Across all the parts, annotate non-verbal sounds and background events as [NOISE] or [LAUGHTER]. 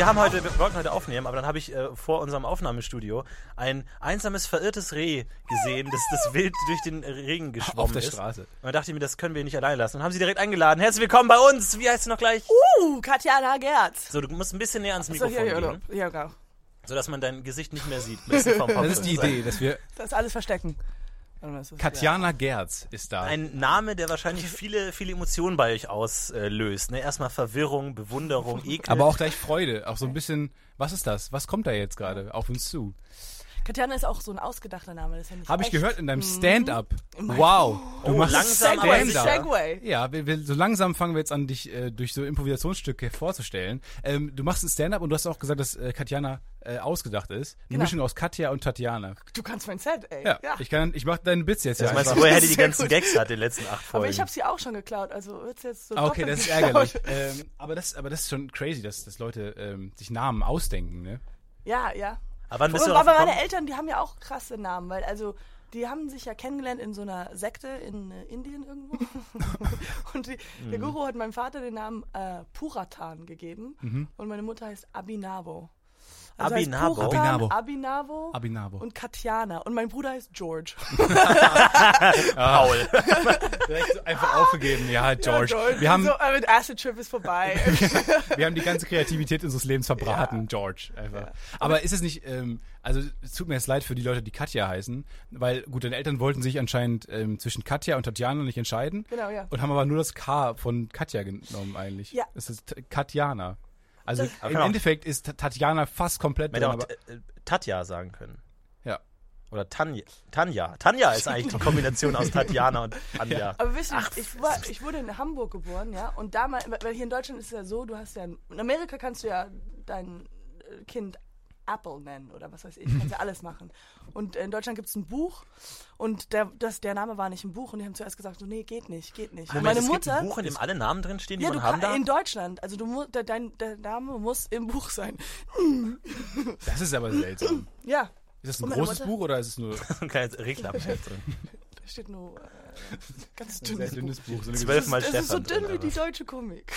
Ja, wir haben heute, wir wollten heute aufnehmen, aber dann habe ich äh, vor unserem Aufnahmestudio ein einsames, verirrtes Reh gesehen, das, das wild durch den Regen geschwommen Auf der ist. Straße. Und dann dachte ich mir, das können wir nicht allein lassen. Und haben sie direkt eingeladen. Herzlich willkommen bei uns. Wie heißt du noch gleich? Uh, Katjana Gerz. So, du musst ein bisschen näher ans So, Mikrofon hier, hier, gehen, hier, genau. sodass man dein Gesicht nicht mehr sieht. Das ist die. Idee, dass wir. Das alles verstecken. Katjana Gerz ist da. Ein Name, der wahrscheinlich viele, viele Emotionen bei euch auslöst. Ne? Erstmal Verwirrung, Bewunderung, Ekel. aber auch gleich Freude. Auch so ein bisschen, was ist das? Was kommt da jetzt gerade auf uns zu? Katjana ist auch so ein ausgedachter Name. Das ist ja nicht Habe ich echt. gehört in deinem Stand-up. mein- Wow. Du Oh, machst langsam, aber Segway. Ja, wir, wir, so langsam fangen wir jetzt an, dich äh, durch so Improvisationsstücke vorzustellen. Ähm, du machst ein Stand-up und du hast auch gesagt, dass äh, Katjana äh, ausgedacht ist. Eine Genau. Mischung aus Katja und Tatjana. Du kannst mein Set, ey. Ja, ich kann, ich mach deinen Bits jetzt. das ja meinst du, woher die ganzen gut. Gags hat in den letzten acht Folgen? Aber ich habe sie auch schon geklaut, also wird's jetzt so okay, das ist geklaut. ärgerlich. ähm, aber, das, aber das ist schon crazy, dass, dass Leute ähm, sich Namen ausdenken, ne? Ja, ja. Aber wann bist du aber meine? Eltern, die haben ja auch krasse Namen, weil also die haben sich ja kennengelernt in so einer Sekte in äh, Indien irgendwo. [LAUGHS] und die, der Mhm. Guru hat meinem Vater den Namen äh, Puratan gegeben Mhm. und meine Mutter heißt Abhinavo. Also? Puratan, Abhinavo. Abhinavo, Abhinavo. und Katjana. Und mein Bruder heißt George. [LAUGHS] Paul. Direkt so einfach aufgegeben. Ja, George. Wir, haben, so, äh, mit Acid Trip ist vorbei. [LAUGHS] wir haben die ganze Kreativität unseres Lebens verbraten, George. Einfach. Aber ist es nicht, ähm, also es tut mir jetzt leid für die Leute, die Katja heißen, weil, gut, deine Eltern wollten sich anscheinend ähm, zwischen Katja und Tatjana nicht entscheiden. Genau, ja. Und haben aber nur das K von Katja genommen eigentlich. Ja. Das ist Katjana. Also Das- im genau. Endeffekt ist Tatjana fast komplett Man drin, hätte auch aber, äh, Tatja sagen können. ja. Oder Tanja. Tanja. Tanja ist eigentlich die Kombination aus Tatjana und [LAUGHS] Tanja. Aber wisst ihr, ich, war, ich wurde in Hamburg geboren, ja, und damals, weil hier in Deutschland ist es ja so, du hast ja, in Amerika kannst du ja dein äh, Kind Apple nennen oder was weiß ich, kannst ja [LAUGHS] alles machen. Und in Deutschland gibt es ein Buch und der, das, der Name war nicht im Buch und die haben zuerst gesagt, so, nee, geht nicht, geht nicht. Und meine es gibt Mutter, ein Buch, in dem alle Namen drin stehen, die ja, man du haben kann, darf. in Deutschland, also du der, dein, der Name muss im Buch sein. [LAUGHS] Das ist aber seltsam. Ja, Ist das ein großes Mutter? Buch oder ist es nur ein kleines Reklamheft drin. da steht nur äh, [LAUGHS] ganz ein sehr dünnes Buch. dünnes Buch? So eine Zwölf Mal Das ist so Stefan dünn drin, wie die deutsche Komik.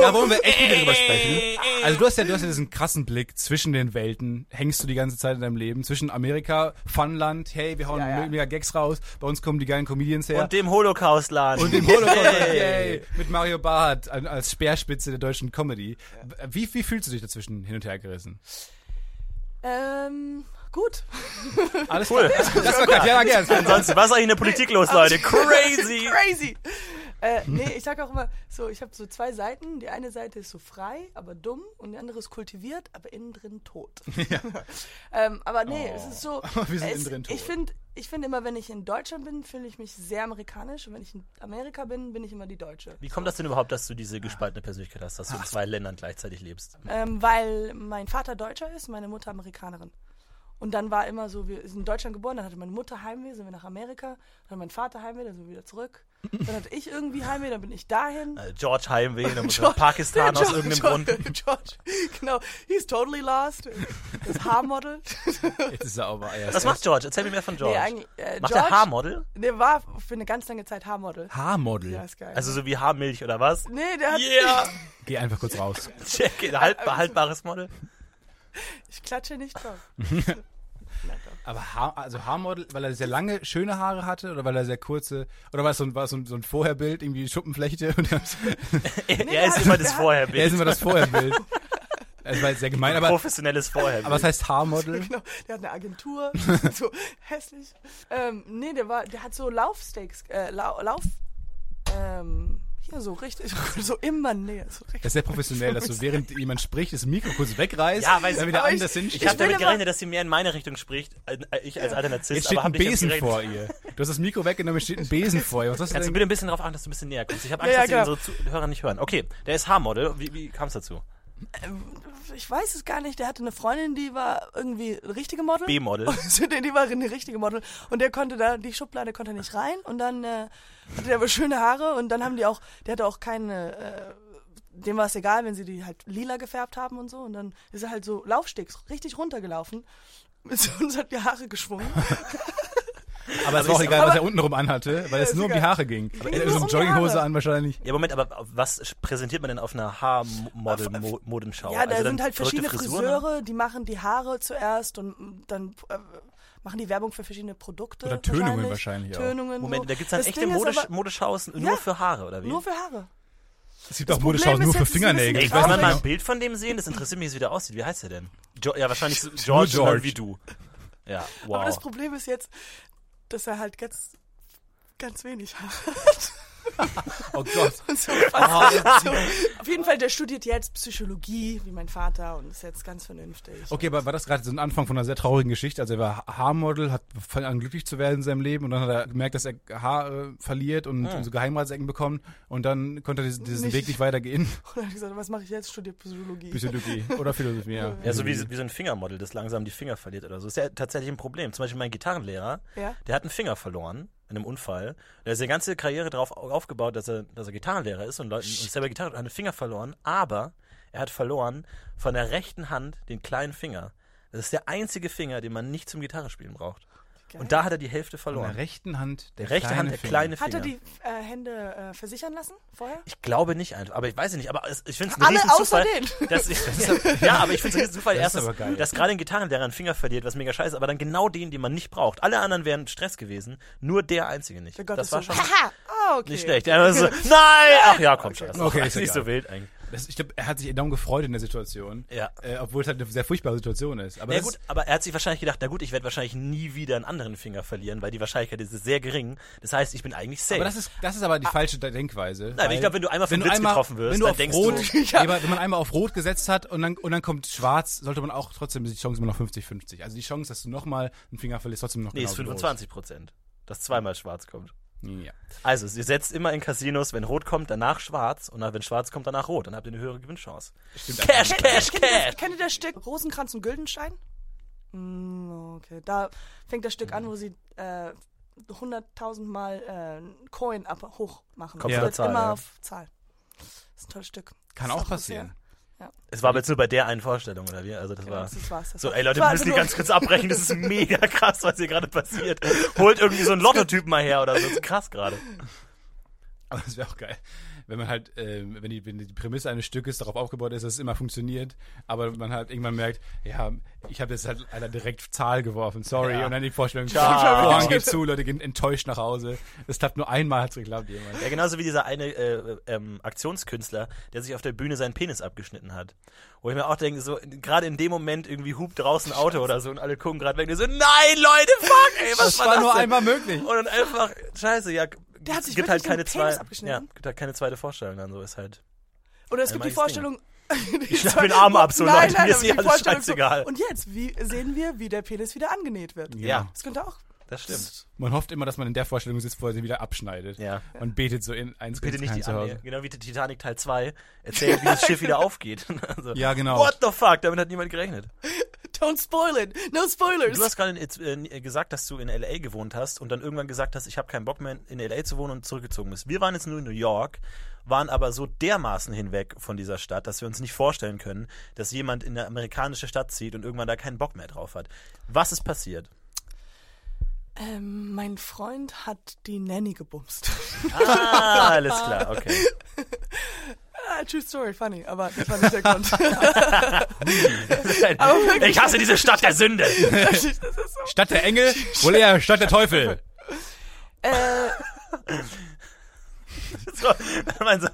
Da wollen wir echt wieder drüber sprechen. Also du hast ja, du hast ja diesen krassen Blick zwischen den Welten. Hängst du die ganze Zeit in deinem Leben zwischen Amerika, Funland, hey, wir hauen Ja, ja. mega Gags raus, bei uns kommen die geilen Comedians her. Und dem Holocaust-Laden. Und dem Holocaust, Yay. yay, mit Mario Barth als Speerspitze der deutschen Comedy. Wie, wie fühlst du dich dazwischen hin und her gerissen? Ähm, gut. [LAUGHS] Alles Cool. Das war Katjana Gerns. Ansonsten, was ist eigentlich in der Politik los, Leute? [LAUGHS] Crazy! Crazy. Äh, nee, ich sag auch immer so, ich habe so zwei Seiten. Die eine Seite ist so frei, aber dumm und die andere ist kultiviert, aber innen drin tot. [LAUGHS] ähm, aber nee, es ist so. Wir sind es, innen drin tot. Ich finde ich find immer, wenn ich in Deutschland bin, fühle ich mich sehr amerikanisch. Und wenn ich in Amerika bin, bin ich immer die Deutsche. Wie kommt das denn überhaupt, dass du diese gespaltene Persönlichkeit hast, dass du in zwei Ländern gleichzeitig lebst? Ähm, weil mein Vater Deutscher ist, meine Mutter Amerikanerin. Und dann war immer so, wir sind in Deutschland geboren, dann hatte meine Mutter Heimweh, sind wir nach Amerika, dann hat mein Vater Heimweh, dann sind wir wieder zurück. Dann hatte ich irgendwie Heimweh, dann bin ich dahin. Äh, George Heimweh, dann muss George- nach Pakistan aus George- irgendeinem Grund. [LAUGHS] George, genau, he's totally lost. Das Haarmodel. Jetzt ist er aber erst. Was macht George? Erzähl mir mehr von George. Nee, eigentlich, äh, macht George, er Haarmodel? Der war für eine ganz lange Zeit Haarmodel. Haarmodel. Ja, ist geil. Also so wie Haarmilch oder was? nee, der hat. Yeah! Geh einfach kurz raus. [LAUGHS] Check, it. halt, haltbares Model. Ich klatsche nicht drauf. [LAUGHS] Aber Haar, also Haarmodel, weil er sehr lange, schöne Haare hatte oder weil er sehr kurze, oder war es so ein, war es so ein, so ein Vorherbild, irgendwie Schuppenflechte? Und [LAUGHS] er, Nee, er ist der immer das der hat- er Vorherbild. ist immer das Vorherbild. [LAUGHS] Das war jetzt sehr gemein, aber, Professionelles Vorherbild. aber was heißt Haarmodel? Genau, der hat eine Agentur, so hässlich. Ähm, nee, der war, der hat so Laufsteaks, äh, Lau, Lauf, ähm, hier so richtig, [LAUGHS] so immer näher. So Das ist sehr professionell, dass du [LAUGHS] während jemand spricht, das Mikro kurz wegreißt, Ja, weiß dann ich, wieder ich- anders ich hinstellst. habe damit gerechnet, dass sie mehr in meine Richtung spricht, äh, ich als alter Narzisst, Jetzt steht aber ein Besen vor ihr. Du hast das Mikro weggenommen, es steht ein [LAUGHS] Besen vor ihr. Was hast du Kannst du denn? bitte ein bisschen darauf achten, dass du ein bisschen näher kommst? Ich habe Angst, Ja, ja, dass die unsere Zuhörer nicht hören. Okay, der ist Haarmodel. Wie, wie kam es dazu? Ich weiß es gar nicht, der hatte eine Freundin, die war irgendwie eine richtige Model. B-Model. [LAUGHS] Die war eine richtige Model. Und der konnte da, die Schublade konnte er nicht rein. Und dann äh, hatte der aber schöne Haare. Und dann haben die auch, der hatte auch keine, äh, dem war es egal, wenn sie die halt lila gefärbt haben und so. Und dann ist er halt so Laufstegs richtig runtergelaufen. [LAUGHS] Mit so uns hat die Haare geschwungen. [LAUGHS] Aber es war auch egal, was er untenrum anhatte, weil es nur um die. Haare ging. Ging Er so eine Jogginghose an wahrscheinlich. Ja, Moment, aber was präsentiert man denn auf einer Haarmodenschau? Ja, da also sind halt verschiedene Frisuren Friseure, die machen die Haare zuerst und dann äh, machen die Werbung für verschiedene Produkte. Oder Tönungen wahrscheinlich auch. Tönungen. Moment, so. da gibt's dann Das echte Modesch aber- Modeschaus nur Ja. für Haare, oder wie? Nur für Haare. Es gibt Das auch Modeschaus nur für Fingernägel. Ich Kann weiß mal ein. Bild von dem sehen? Das interessiert mich, wie es wieder aussieht. Wie heißt er denn? Jo ja, wahrscheinlich George. George. wie du. Ja, wow. Aber das Problem ist jetzt, dass er halt ganz, ganz wenig hat. [LAUGHS] Oh Gott. [LAUGHS] So fast so. Auf jeden Fall, der studiert jetzt Psychologie, wie mein Vater, und ist jetzt ganz vernünftig. Okay, aber war das gerade so ein Anfang von einer sehr traurigen Geschichte? Also er war Haarmodel, hat fand an glücklich zu werden in seinem Leben und dann hat er gemerkt, dass er Haare verliert und, und so Geheimratsecken bekommt und dann konnte er diesen, diesen Nicht. Weg nicht weitergehen. [LAUGHS] Und dann hat er gesagt, was mache ich jetzt? Studiert Psychologie. Psychologie oder Philosophie, ja. Ja, so wie, wie so ein Fingermodel, das langsam die Finger verliert oder so. Das ist ja tatsächlich ein Problem. Zum Beispiel mein Gitarrenlehrer, Ja? der hat einen Finger verloren in einem Unfall. Der hat seine ganze Karriere darauf aufgebaut, dass er, dass er Gitarrenlehrer ist und, Leuten, und selber Gitarre hat einen Finger verloren, aber er hat verloren von der rechten Hand den kleinen Finger. Das ist der einzige Finger, den man nicht zum Gitarrespielen braucht. Geil. Und da hat er die Hälfte Von verloren. der rechten Hand der Der rechte kleine Hand, der Finger. kleine Finger. Hat er die äh, Hände äh, versichern lassen vorher? Ich glaube nicht einfach, aber ich weiß es nicht. Aber es, ich finde es ein Alle außer Zufall. den. [LAUGHS] Dass ich, ja, aber ich finde es ein [LAUGHS] Zufall, Das ist erstens, aber geil. dass gerade ein Gitarrenlehrer einen Finger verliert, was mega scheiße ist, aber dann genau den, den man nicht braucht. Alle anderen wären Stress gewesen, nur der einzige nicht. Der Gott das ist war so, schon haha, [LAUGHS] ah, okay. nicht schlecht. So, nein! Ach ja, komm, scheiße. Okay, ist ist nicht egal. so wild eigentlich. Das, ich glaube, er hat sich enorm gefreut in der Situation. Ja. Äh, obwohl es halt eine sehr furchtbare Situation ist. Aber Ja das gut, aber er hat sich wahrscheinlich gedacht, na gut, ich werde wahrscheinlich nie wieder einen anderen Finger verlieren, weil die Wahrscheinlichkeit ist sehr gering. Das heißt, ich bin eigentlich safe. Aber das ist, das ist aber die falsche Denkweise. Nein, ich glaube, wenn du einmal du Blitz einmal, getroffen wirst, wenn du dann auf denkst Rot, du- [LAUGHS] ja. wenn man einmal auf Rot gesetzt hat und dann, und dann kommt Schwarz, sollte man auch trotzdem die Chance immer noch 50-50. Also die Chance, dass du nochmal einen Finger verlierst, trotzdem noch nee, ist genauso groß. 25 Prozent. Dass zweimal schwarz kommt. Ja. Also, ihr setzt immer in Casinos, wenn rot kommt, danach schwarz und wenn schwarz kommt, danach rot. Dann habt ihr eine höhere Gewinnchance. Stimmt Cash, Kennt, Cash, kennt, ihr Cash! das, kennt ihr das Stück Rosenkranz und Güldenstein? Mm, okay, da fängt das Stück an, wo sie äh, 100.000 Mal äh, Coin ab, hoch machen. Oder wird Zahl, immer ja. auf Zahl. Das ist ein tolles Stück. Kann auch passieren. Es war aber jetzt nur bei der einen Vorstellung, oder wie? Also, das Genau, war. das war's. Das So, ey Leute, wir müssen die ganz kurz abbrechen. Das ist mega krass, was hier gerade passiert. Holt irgendwie so einen Lottotypen mal her oder so. Das ist krass gerade. Aber das wäre auch geil. Wenn man halt, ähm, wenn, die, wenn die Prämisse eines Stückes darauf aufgebaut ist, dass es immer funktioniert, aber man halt irgendwann merkt, ja, ich habe jetzt halt einer direkt Zahl geworfen, sorry, Ja. und dann die Vorstellung. Vorhang geht zu, Leute gehen enttäuscht nach Hause. Es klappt nur einmal, hat's geklappt, jemand. Ja, genauso wie dieser eine äh, ähm, Aktionskünstler, der sich auf der Bühne seinen Penis abgeschnitten hat. Wo ich mir auch denke, so, gerade in dem Moment irgendwie hupt draußen ein Auto oder so und alle gucken gerade weg und so, nein, Leute, fuck, ey, was Das war, war das nur denn? einmal möglich. Und dann einfach, scheiße, ja, Der hat sich gibt halt keine zwei, abgeschnitten? ja, gibt halt keine zweite Vorstellung dann, so ist halt. Oder es gibt die Vorstellung. [LAUGHS] Ich schlag den Arm ab, so nein, Leute, nein, mir ist hier die alles scheißegal. So, und jetzt, wie sehen wir, wie der Penis wieder angenäht wird? Ja, Das könnte auch. Das stimmt. Man hofft immer, dass man in der Vorstellung sitzt, wo er sie wieder abschneidet. Ja. Und betet so in eins Bitte nicht die. Annähe. Genau wie Titanic Teil 2. Erzählt, wie das Schiff wieder [LAUGHS] aufgeht. [LAUGHS] also, Ja, genau. What the fuck? Damit hat niemand gerechnet. [LAUGHS] Don't spoil it. No spoilers. Du hast gerade äh, gesagt, dass du in L.A. gewohnt hast und dann irgendwann gesagt hast, ich habe keinen Bock mehr in L.A. zu wohnen und zurückgezogen bist. Wir waren jetzt nur in New York, waren aber so dermaßen hinweg von dieser Stadt, dass wir uns nicht vorstellen können, dass jemand in eine amerikanische Stadt zieht und irgendwann da keinen Bock mehr drauf hat. Was ist passiert? Ähm, mein Freund hat die Nanny gebumst. Ah, alles klar, okay. [LAUGHS] ah, true story, funny, aber das war nicht der Grund. [LAUGHS] wirklich- ich hasse diese Stadt der Sünde. [LAUGHS] das ist so. Stadt der Engel, wohl eher Stadt der Teufel. Äh, So, wenn man so,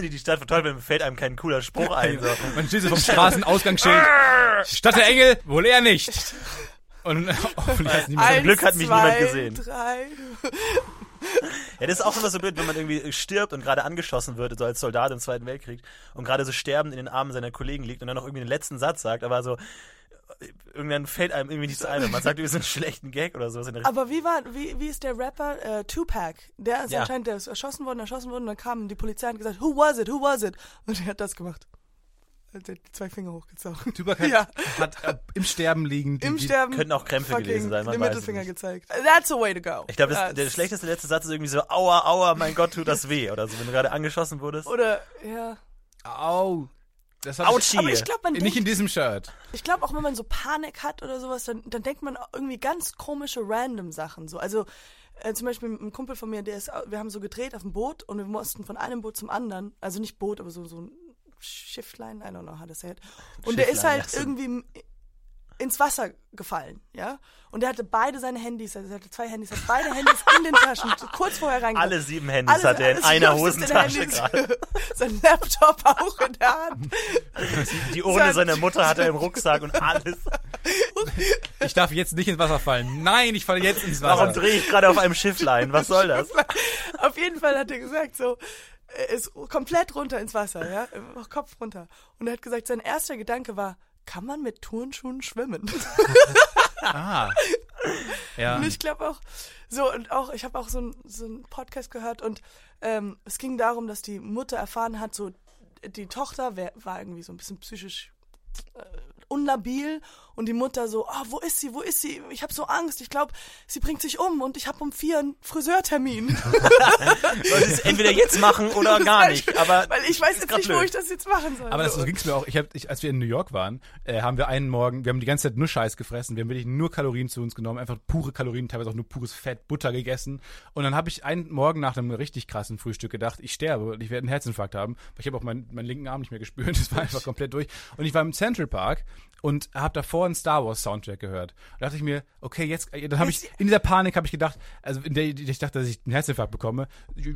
die Stadt verteufelt, fällt einem kein cooler Spruch ein. So. Man steht so vom Straßenausgangsschild. Stadt der Engel, wohl eher nicht. Und hoffentlich hat niemand eins, Glück hat mich zwei, niemand gesehen. Drei. [LAUGHS] Ja, das ist auch immer so blöd, wenn man irgendwie stirbt und gerade angeschossen wird, so als Soldat im Zweiten Weltkrieg und gerade so sterbend in den Armen seiner Kollegen liegt und dann noch irgendwie den letzten Satz sagt, aber so äh, irgendwann fällt einem irgendwie nichts ein und man sagt irgendwie so einen schlechten Gag oder sowas. In der Aber wie war, wie, wie ist der Rapper äh, Tupac? Der ist Ja. anscheinend, der ist erschossen worden, erschossen worden, und dann kam die Polizei und hat gesagt, who was it, who was it? Und er hat das gemacht. Hat die zwei Finger hochgezogen. [LAUGHS] Hat, Ja. hat äh, im Sterben liegen. die- Im die- Sterben. könnten auch Krämpfe gewesen sein, man Den Mittelfinger nicht. gezeigt. That's a way to go. ich glaube, der schlechteste letzte Satz ist irgendwie so, aua, aua, mein Gott, tut das weh. Oder so, wenn du gerade angeschossen wurdest. Oder, ja. Au. Das ich, Autschi. Aber ich glaube, man nicht in denkt, diesem Shirt. ich glaube auch, wenn man so Panik hat oder sowas, dann, dann denkt man irgendwie ganz komische random Sachen. So, also äh, zum Beispiel ein Kumpel von mir, der ist, wir haben so gedreht auf dem Boot und wir mussten von einem Boot zum anderen, also nicht Boot, aber so so ein Schifflein, I don't know how to say it. Und der ist halt irgendwie ins Wasser gefallen, ja. Und der hatte beide seine Handys, also er hatte zwei Handys, hat beide Handys in den Taschen, kurz vorher reingegangen. Alle sieben Handys hat er in einer Hosentasche gerade. [LAUGHS] Sein Laptop auch in der Hand. Die Urne seiner Mutter hat er im Rucksack und alles. Ich darf jetzt nicht ins Wasser fallen. Nein, ich falle jetzt ins Wasser. Warum drehe ich gerade auf einem Schifflein? Was soll das? [LAUGHS] Auf jeden Fall hat er gesagt, so, er ist komplett runter ins Wasser, ja, Kopf runter. Und er hat gesagt, sein erster Gedanke war, kann man mit Turnschuhen schwimmen? Ah. Ja. Und ich glaube auch, so, und auch, ich habe auch so einen so Podcast gehört und ähm, es ging darum, dass die Mutter erfahren hat, so, die Tochter wär, war irgendwie so ein bisschen psychisch äh, unlabil und die Mutter so, oh, wo ist sie, wo ist sie? Ich habe so Angst, ich glaube, sie bringt sich um und ich habe um vier einen Friseurtermin. [LAUGHS] Soll ich es entweder jetzt machen oder gar nicht? Aber Weil ich weiß jetzt nicht, wo blöd. ich das jetzt machen soll. Aber das, so. so ging's mir auch. Ich hab, ich, als wir in New York waren, äh, haben wir einen Morgen, wir haben die ganze Zeit nur Scheiß gefressen. Wir haben wirklich nur Kalorien zu uns genommen, einfach pure Kalorien, teilweise auch nur pures Fett, Butter gegessen. Und dann habe ich einen Morgen nach einem richtig krassen Frühstück gedacht, ich sterbe und ich werde einen Herzinfarkt haben. Weil ich habe auch meinen, meinen linken Arm nicht mehr gespürt. [LAUGHS] Das war einfach komplett durch. Und ich war im Central Park und habe davor einen Star Wars Soundtrack gehört. Und da dachte ich mir, okay, jetzt, äh, dann habe ich in dieser Panik habe ich gedacht, also in der ich dachte, dass ich einen Herzinfarkt bekomme,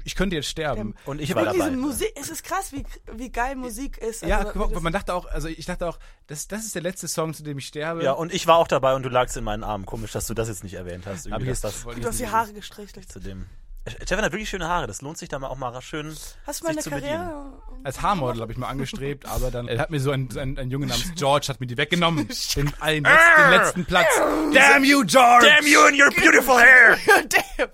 ich, könnte jetzt sterben. Und ich war diese dabei. Musik, es ist krass, wie, wie geil Musik ist. Ja, Also, guck das- man dachte auch, also ich dachte auch, das, das ist der letzte Song, zu dem ich sterbe. Ja, und ich war auch dabei und du lagst in meinen Armen. Komisch, dass du das jetzt nicht erwähnt hast. Aber das ich du hast die Haare gestrichen. zu dem. Stefan hat wirklich schöne Haare. Das lohnt sich da mal auch mal schön. Hast du mal sich eine zu bedienen. Karriere? Als Haarmodel habe ich mal angestrebt, aber dann hat mir so ein, ein, ein Junge namens George hat mir die weggenommen. [LAUGHS] Den, den, letzten, den letzten Platz. Damn you, George! Damn you and your beautiful hair! Damn.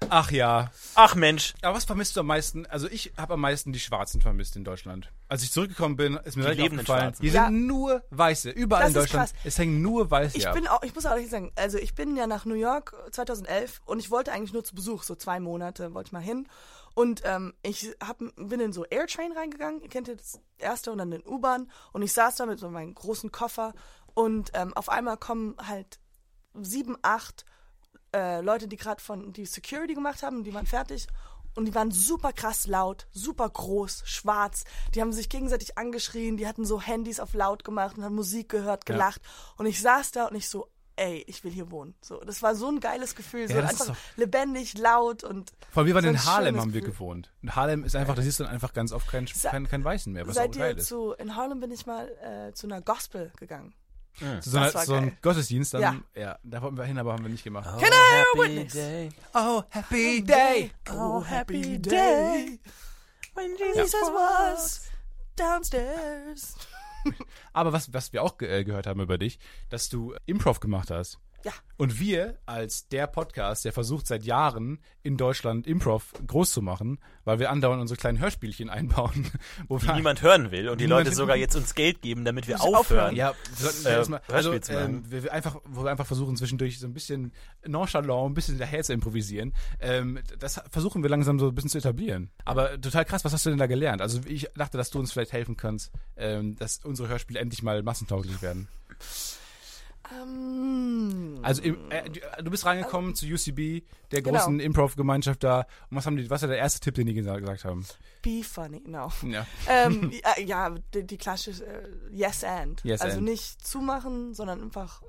[LAUGHS] Ach ja. Ach Mensch, Aber was vermisst du am meisten? Also ich habe am meisten die Schwarzen vermisst in Deutschland. Als ich zurückgekommen bin, ist mir direkt aufgefallen, hier Ja. sind nur Weiße. Überall Das in ist Deutschland. krass. Es hängen nur Weiße Ich ab. bin auch, ich muss auch ehrlich sagen, also ich bin ja nach New York 2011 und ich wollte eigentlich nur zu Besuch, so zwei Monate wollte ich mal hin. Und ähm, ich hab, bin in so Airtrain reingegangen, ihr kennt ja das erste und dann den U-Bahn und ich saß da mit so meinem großen Koffer und ähm, auf einmal kommen halt sieben, acht äh, Leute, die gerade von die Security gemacht haben, die waren fertig und die waren super krass laut, super groß, schwarz. Die haben sich gegenseitig angeschrien, die hatten so Handys auf laut gemacht und haben Musik gehört, gelacht. Und ich saß da und ich so, ey, ich will hier wohnen. So, das war so ein geiles Gefühl, so Ja, das ist einfach doch- lebendig, laut und Vor allem, wir waren in Harlem, haben wir Gefühl. gewohnt. Und Harlem ist einfach, da siehst du dann einfach ganz oft keinen Sa- kein, kein Weißen mehr, was auch Seid geil ihr ist. zu, in Harlem bin ich mal äh, zu einer Gospel gegangen. Zu so, war so ein. Gottesdienst, dann, Ja. ja. da wollten wir hin, aber haben wir nicht gemacht. Oh, Can I happy witness? day. Oh, happy Oh, happy day when Jesus was downstairs. [LAUGHS] Aber was, was wir auch ge äh, gehört haben über dich, dass du Improv gemacht hast. Ja. Und wir als der Podcast, der versucht seit Jahren in Deutschland Improv groß zu machen, weil wir andauernd unsere kleinen Hörspielchen einbauen, [LAUGHS] wo Die wir niemand hören will und die Leute sogar [LAUGHS] jetzt uns Geld geben, damit wir aufhören. aufhören? ja, wir sollten Äh, erstmal, also, ähm, wir, wir einfach, wo wir einfach versuchen zwischendurch so ein bisschen nonchalant, ein bisschen daher zu improvisieren. Ähm, das versuchen wir langsam so ein bisschen zu etablieren. Aber total krass, was hast du denn da gelernt? Also ich dachte, dass du uns vielleicht helfen kannst, ähm, dass unsere Hörspiele endlich mal massentauglich werden. Ähm, Also im, äh, du- du bist reingekommen zu UCB, der Genau. großen Improv-Gemeinschaft da. Und was haben die, was war der erste Tipp, den die gesa- gesagt haben? be funny, no. Ja. ähm, ja, [LAUGHS] ja, die, die klassische äh, Yes and. Yes also and. nicht zumachen, sondern einfach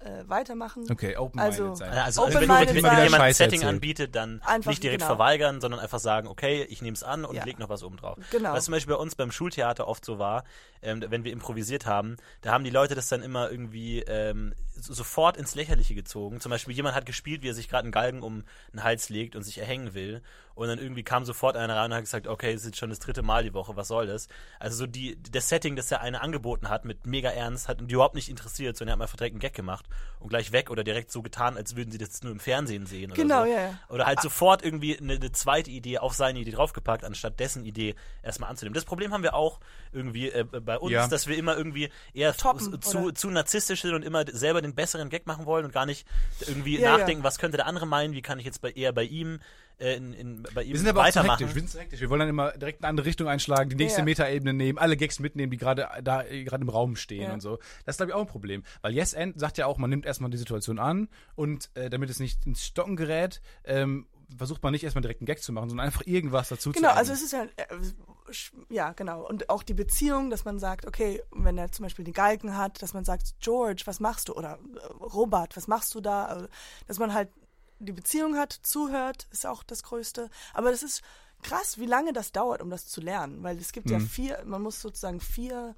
äh, weitermachen. Okay, open-minded Also- sein. Also Open wenn, wenn dir jemand ein Setting erzählen. anbietet, dann Einfach, nicht direkt genau. verweigern, sondern einfach sagen, okay, ich nehme es an und Ja. leg noch was oben drauf. Genau. Was zum Beispiel bei uns beim Schultheater oft so war, ähm, wenn wir improvisiert haben, da haben die Leute das dann immer irgendwie ähm, sofort ins Lächerliche gezogen. Zum Beispiel jemand hat gespielt, wie er sich gerade einen Galgen um den Hals legt und sich erhängen will. Und dann irgendwie kam sofort einer rein und hat gesagt, okay, es ist jetzt schon das dritte Mal die Woche, was soll das? Also so die, das Setting, das der eine angeboten hat, mit mega Ernst, hat die überhaupt nicht interessiert, sondern er hat mal verdreckt einen Gag gemacht und gleich weg oder direkt so getan, als würden sie das nur im Fernsehen sehen. Oder Genau, so. ja, ja. Oder halt sofort irgendwie eine, eine zweite Idee auf seine Idee draufgepackt, anstatt dessen Idee erstmal anzunehmen. Das Problem haben wir auch irgendwie äh, bei uns, Ja. dass wir immer irgendwie eher Toppen, zu, oder? zu narzisstisch sind und immer selber den besseren Gag machen wollen und gar nicht irgendwie Ja, nachdenken, was könnte der andere meinen, wie kann ich jetzt bei, eher bei ihm äh, in, in, bei ihm Wir sind aber auch zu weitermachen. hektisch. Wir sind zu hektisch. Wir wollen dann immer direkt eine andere Richtung einschlagen, die nächste Ja. Metaebene nehmen, alle Gags mitnehmen, die gerade da gerade im Raum stehen Ja. und so. Das ist glaube ich auch ein Problem, weil Yes End sagt ja auch, man nimmt erstmal die Situation an und äh, damit es nicht ins Stocken gerät, ähm, versucht man nicht erstmal direkt einen Gag zu machen, sondern einfach irgendwas dazu Genau, zu also adden. es ist ja, äh, ja, genau. Und auch die Beziehung, dass man sagt, okay, wenn er zum Beispiel die Galgen hat, dass man sagt, George, was machst du? Oder äh, Robert, was machst du da? Also, Dass man halt die Beziehung hat, zuhört, ist auch das Größte. Aber das ist krass, wie lange das dauert, um das zu lernen. Weil es gibt ja Mhm. vier, man muss sozusagen vier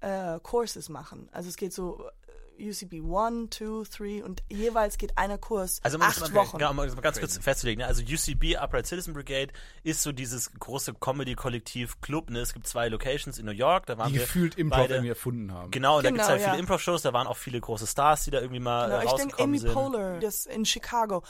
äh, Courses machen. Also es geht so äh, UCB 1, 2, 3 und jeweils geht einer Kurs Also man acht muss mal, Wochen. Genau, um das mal ganz kurz festzulegen. Ne? Also UCB, Upright Citizen Brigade, ist so dieses große Comedy-Kollektiv Club. Ne? Es gibt zwei Locations in New York. Da waren die wir gefühlt Improv beide. irgendwie erfunden haben. Genau, und da Genau, gibt es halt ja. viele Improv-Shows. Da waren auch viele große Stars, die da irgendwie mal Genau, äh, ich denke, rausgekommen Amy sind. Poehler, das in Chicago.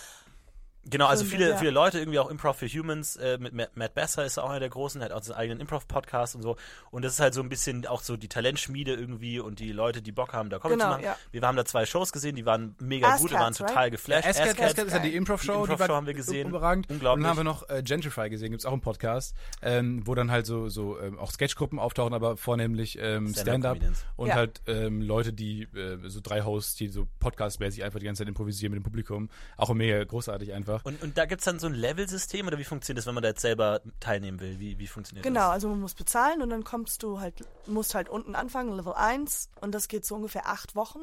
Genau, also viele, ja. viele Leute, irgendwie auch Improv for Humans, äh, mit Matt, Besser ist auch einer der großen, hat auch seinen eigenen Improv-Podcast und so. Und das ist halt so ein bisschen auch so die Talentschmiede irgendwie und die Leute, die Bock haben, da Comedy Genau, zu machen. ja. Wir haben da zwei Shows gesehen, die waren mega gut, wir waren total right? geflasht. Asscats, Ascat ist ja die Improv-Show, Die die, Improv-Show war haben wir gesehen. Überragend. Unglaublich. Und dann haben wir noch äh, Gentrify gesehen, gibt's auch im Podcast, ähm, wo dann halt so, so ähm, auch Sketchgruppen auftauchen, aber vornehmlich ähm, Stand-up Stand-up-Comedians. und Ja. halt ähm, Leute, die äh, so drei Hosts, die so podcastmäßig einfach die ganze Zeit improvisieren mit dem Publikum. Auch mega großartig einfach. Und, und da gibt es dann so ein Level-System oder wie funktioniert das, wenn man da jetzt selber teilnehmen will? Wie, wie funktioniert Genau, das? also man muss bezahlen und dann kommst du halt, musst halt unten anfangen, Level 1 und das geht so ungefähr acht Wochen,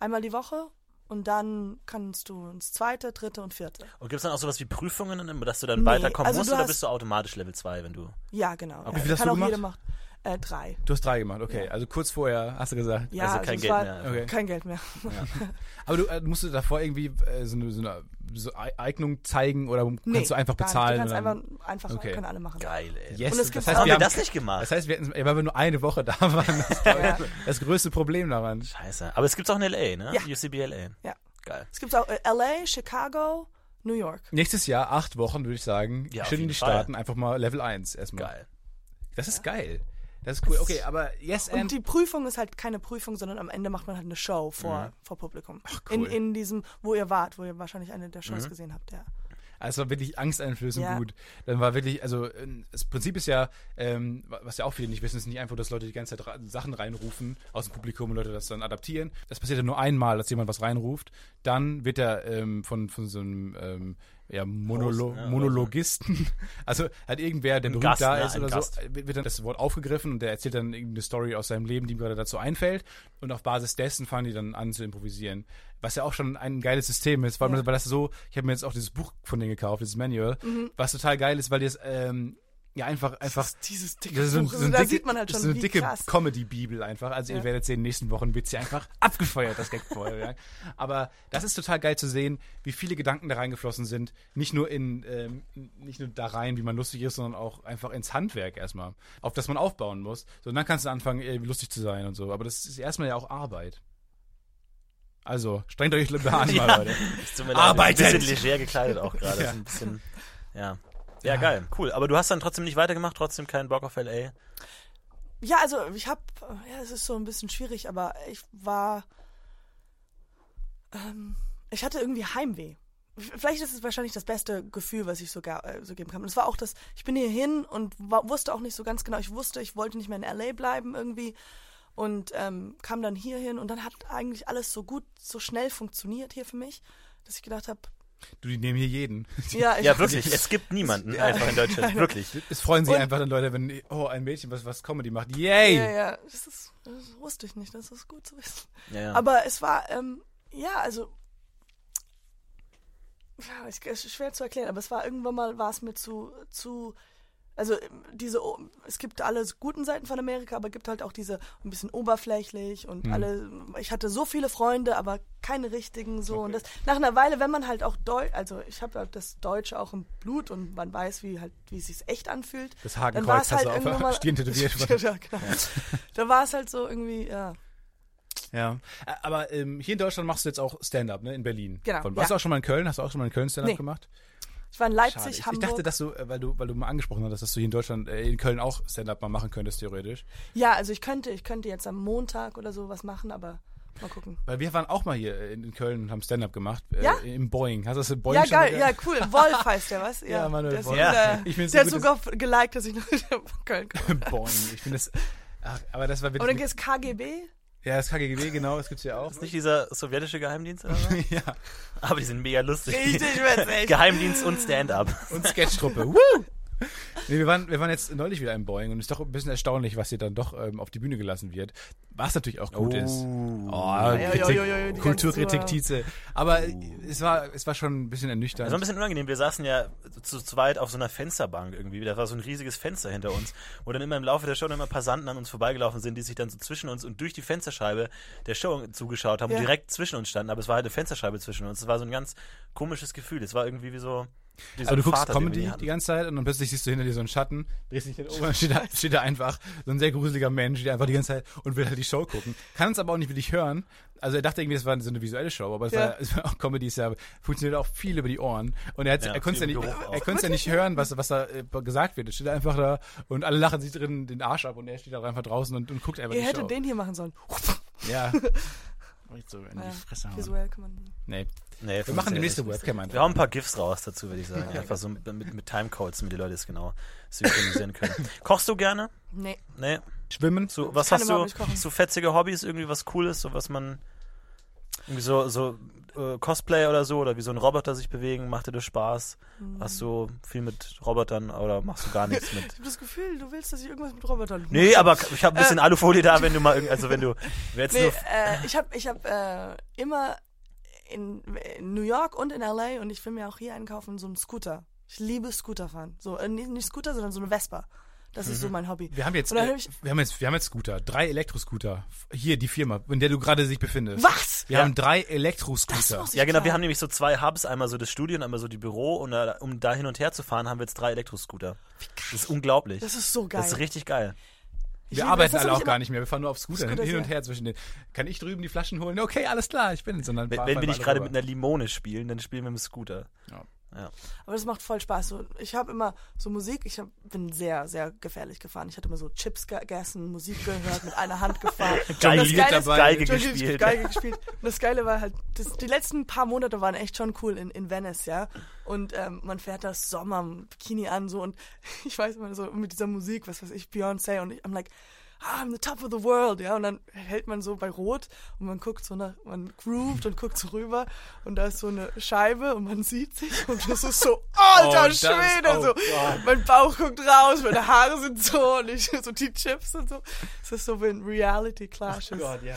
einmal die Woche und dann kannst du ins zweite, dritte und vierte. Und gibt es dann auch sowas wie Prüfungen, dass du dann Nee, weiterkommen also musst du oder bist du automatisch Level 2, wenn du. Ja, genau. Okay. Ja, Wie viel hast kann du auch gemacht? Äh, drei. Du hast drei gemacht, okay. Also kurz vorher hast du gesagt. Ja, also kein es Geld war mehr. Okay. Kein Geld mehr. [LAUGHS] Aber du äh, musst du davor irgendwie äh, so eine, so eine so Ei- Eignung zeigen oder kannst Nee, du einfach nicht. bezahlen? Du kannst dann- einfach, einfach Okay. können alle machen. Geil, ey. Yes, Und es das gibt heißt, auch- Haben wir haben, das nicht gemacht? das heißt, wir hatten, weil wir nur eine Woche da waren. [LAUGHS] Das Ja. das größte Problem daran. Scheiße. Aber es gibt's auch in L.A., ne? Ja. UCB L.A. Ja. Geil. Es gibt auch äh, LA, Chicago, New York. Nächstes Jahr, acht Wochen, würde ich sagen. Ja, schön in die Fall. Staaten, einfach mal Level 1 erstmal. Geil. Das ist geil. Das ist cool. Okay, aber Yes Und and die Prüfung ist halt keine Prüfung, sondern am Ende macht man halt eine Show vor, Mhm. vor Publikum. cool. in, in diesem, wo ihr wart, wo ihr wahrscheinlich eine der Mhm. Shows gesehen habt, ja. Also war wirklich angsteinflößend Ja. gut. Dann war wirklich, also äh, das Prinzip ist ja, ähm, was ja auch viele nicht wissen, ist nicht einfach, dass Leute die ganze Zeit Sachen reinrufen aus dem Publikum und Leute das dann adaptieren. Das passiert ja nur einmal, dass jemand was reinruft. Dann wird er ähm, von, von so einem ähm, ja, Monolo Host, ne, oder Monologisten, [LAUGHS] also hat irgendwer, der berühmt Gast, da ist ein oder Gast. so, wird dann das Wort aufgegriffen und der erzählt dann irgendeine Story aus seinem Leben, die ihm gerade dazu einfällt. Und auf Basis dessen fangen die dann an zu improvisieren. Was ja auch schon ein geiles System ist, vor allem, Ja. weil das so, ich habe mir jetzt auch dieses Buch von denen gekauft, dieses Manual, was total geil ist, weil die es ähm, ja einfach, einfach Dieses dicke das ist so, ein- Buch, so also da dicke, sieht man halt das schon, so eine wie dicke. Comedy-Bibel einfach. Also ihr Ja. werdet sehen, in den nächsten Wochen wird sie einfach abgefeuert, das Gag-Feuerwerk. Aber das ist total geil zu sehen, wie viele Gedanken da reingeflossen sind. Nicht nur in, ähm, nicht nur da rein, wie man lustig ist, sondern auch einfach ins Handwerk erstmal, auf das man aufbauen muss. So, und dann kannst du anfangen, äh, lustig zu sein und so. Aber das ist erstmal ja auch Arbeit. Also, strengt euch lieber an, [LAUGHS] Ja. mal, Leute. Arbeitet! ein bisschen leger gekleidet auch gerade. [LAUGHS] Ja. Ein bisschen, ja. Ja. geil, cool. Aber du hast dann trotzdem nicht weitergemacht, trotzdem keinen Bock auf L.A. Ja, also ich habe, ja, es ist so ein bisschen schwierig, aber ich war, ähm, ich hatte irgendwie Heimweh. Vielleicht ist es wahrscheinlich das beste Gefühl, was ich so, äh, so geben kann. Und es war auch das, ich bin hier hin und war, wusste auch nicht so ganz genau, ich wusste, ich wollte nicht mehr in L.A. bleiben irgendwie und ähm, kam dann hier hin und dann hat eigentlich alles so gut, so schnell funktioniert hier für mich, dass ich gedacht habe, Du, die nehmen hier jeden. [LAUGHS] ja, Ja, wirklich. Es gibt niemanden Ja. einfach in Deutschland. Wirklich. Es freuen sich Und- einfach dann Leute, wenn, oh, ein Mädchen, was, was Comedy macht. Yay! Ja, ja, das, ist, das wusste ich nicht, das ist gut zu wissen. Ja, ja. Aber es war, ähm, ja, also, ja, es ist schwer zu erklären, aber es war irgendwann mal, war es mir zu, zu, also ähm, diese, es gibt alle guten Seiten von Amerika, aber gibt halt auch diese ein bisschen oberflächlich und alle, ich hatte so viele Freunde, aber keine richtigen so und das, nach einer Weile, wenn man halt auch Deutsch, also ich habe ja das Deutsche auch im Blut und man weiß, wie halt, wie es sich echt anfühlt. Das Dann Hakenkreuz es hast halt du auf [LAUGHS] mal, Stirn tätowiert. [LAUGHS] ja, genau. Da war es halt so irgendwie, ja. Ja, aber ähm, hier in Deutschland machst du jetzt auch Stand-up, ne? In Berlin. Genau, Von, ja. warst du auch schon mal in Köln? Hast du auch schon mal in Köln Stand-up Nee. gemacht? Ich war in Schade. Leipzig, Ich, ich Hamburg. dachte, dass du, äh, weil du, weil du mal angesprochen hattest, dass du hier in Deutschland, äh, in Köln auch Stand-up mal machen könntest, theoretisch. Ja, also ich könnte, ich könnte jetzt am Montag oder so was machen, aber Mal gucken. Weil wir waren auch mal hier in, in Köln und haben Stand-up gemacht. Äh, Ja? Im Boeing. Hast du das im Boeing Ja, geil, ja, cool. Wolf heißt der, was? [LAUGHS] Ja, Manuel der ist, Wolf. Ja. äh, Ich der hat sogar geliked, dass ich nach [LAUGHS] Köln komme. [LAUGHS] Boeing. Ich finde das. Ach, aber das war Und dann wirklich. geht's KGB. Ja, das KGB, genau, das gibt's ja auch. Ist nicht dieser sowjetische Geheimdienst oder so? [LAUGHS] ja. Aber die sind mega lustig. Richtig witzig. [LAUGHS] Geheimdienst und Stand-up. Und Sketchtruppe. Woo! Nee, wir waren, wir waren jetzt neulich wieder im Boeing und es ist doch ein bisschen erstaunlich, was hier dann doch ähm, auf die Bühne gelassen wird. Was natürlich auch gut ist. Oh, ja, ja, Kritik, ja, ja, Kulturkritik, Tietze. Aber es war, es war schon ein bisschen ernüchternd. Das war ein bisschen unangenehm. Wir saßen ja zu zweit auf so einer Fensterbank irgendwie. Da war so ein riesiges Fenster hinter uns, wo dann immer im Laufe der Show immer Passanten an uns vorbeigelaufen sind, die sich dann so zwischen uns und durch die Fensterscheibe der Show zugeschaut haben Ja. und direkt zwischen uns standen. Aber es war halt eine Fensterscheibe zwischen uns. Es war so ein ganz komisches Gefühl. Es war irgendwie wie so. Wie so Aber du guckst Vater, Comedy die ganze Zeit und dann plötzlich siehst du hinter dir so einen Schatten, drehst dich dann um und [LAUGHS] steht da, steht da einfach so ein sehr gruseliger Mensch, der einfach die ganze Zeit und will halt die Show gucken. Kann uns aber auch nicht wirklich hören. Also er dachte irgendwie, es war so eine visuelle Show, aber es, Ja. war, es war auch Comedy, ist ja, funktioniert auch viel über die Ohren. Und er, hat, Ja, er konnte ja viel nicht, er konnte ja nicht hören, was, was da äh, gesagt wird. Er steht einfach da und alle lachen sich drin den Arsch ab und er steht da einfach draußen und, und guckt einfach Ihr die hättet Show. den hier machen sollen. Ja. [LAUGHS] Richtig so in Ja, die Fresse hauen. Visuell kann man. Nee. Nee, Wir machen die nächste. Webcam einfach. Wir haben ein paar GIFs raus dazu, würde ich sagen. [LAUGHS] Einfach so mit, mit, mit Timecodes, damit die Leute es genau synchronisieren können. Kochst du gerne? Nee. Nee. Schwimmen. So, was hast du? So fetzige Hobbys, irgendwie was Cooles, so was man. Irgendwie so, so äh, Cosplay oder so, oder wie so ein Roboter sich bewegen, macht dir das Spaß? Hm. Hast du viel mit Robotern oder machst du gar nichts mit? [LAUGHS] Ich habe das Gefühl, du willst, dass ich irgendwas mit Robotern Nee, aber ich habe ein bisschen Alufolie da, wenn du mal irgend, also wenn du jetzt Nee, nur äh, ich habe ich hab, äh, immer in, in New York und in LA und ich will mir auch hier einkaufen, so einen Scooter. Ich liebe Scooter fahren. So, äh, nicht, nicht Scooter, sondern so eine Vespa. Das ist so mein Hobby. Wir haben jetzt, äh, hab ich- wir haben jetzt, wir haben jetzt Scooter, drei Elektroscooter. Hier die Firma, in der du gerade dich befindest. Was? Wir Ja. haben drei Elektroscooter. Ja, genau, wir klar. haben nämlich so zwei Hubs, einmal so das Studio und einmal so die Büro und da, um da hin und her zu fahren, haben wir jetzt drei Elektroscooter. Das ist unglaublich. Das ist so geil. Das ist richtig geil. Ich Wir arbeiten alle auch gar nicht mehr. Wir fahren nur auf Scooter Scooters, hin und ja. her zwischen den. Kann ich drüben die Flaschen holen? Okay, alles klar, ich bin. Sondern Wenn, wenn wir nicht gerade mit einer Limone spielen, dann spielen wir mit dem Scooter. Aber das macht voll Spaß. So, ich habe immer so Musik, ich hab, bin sehr, sehr gefährlich gefahren. Ich hatte immer so Chips gegessen, Musik gehört, mit einer Hand gefahren. [LAUGHS] Und das Geile dabei. Geige Geige gespielt. Geige gespielt. Und das Geile war halt, das, die letzten paar Monate waren echt schon cool in, in Venice, ja. Und ähm, man fährt das Sommer, Bikini an, so. Und [LAUGHS] ich weiß immer so mit dieser Musik, was weiß ich, Beyoncé. Und ich, I'm like, ah, I'm the top of the world, ja. Und dann hält man so bei Rot und man guckt so nach, man groovt und guckt so rüber. Und da ist so eine Scheibe und man sieht sich. Und das ist so, [LAUGHS] alter Oh, das ist- Schwede, oh so. Gott. Mein Bauch guckt raus, meine Haare sind so und ich so die Chips und so. Es ist so, wenn Reality clashes. ja.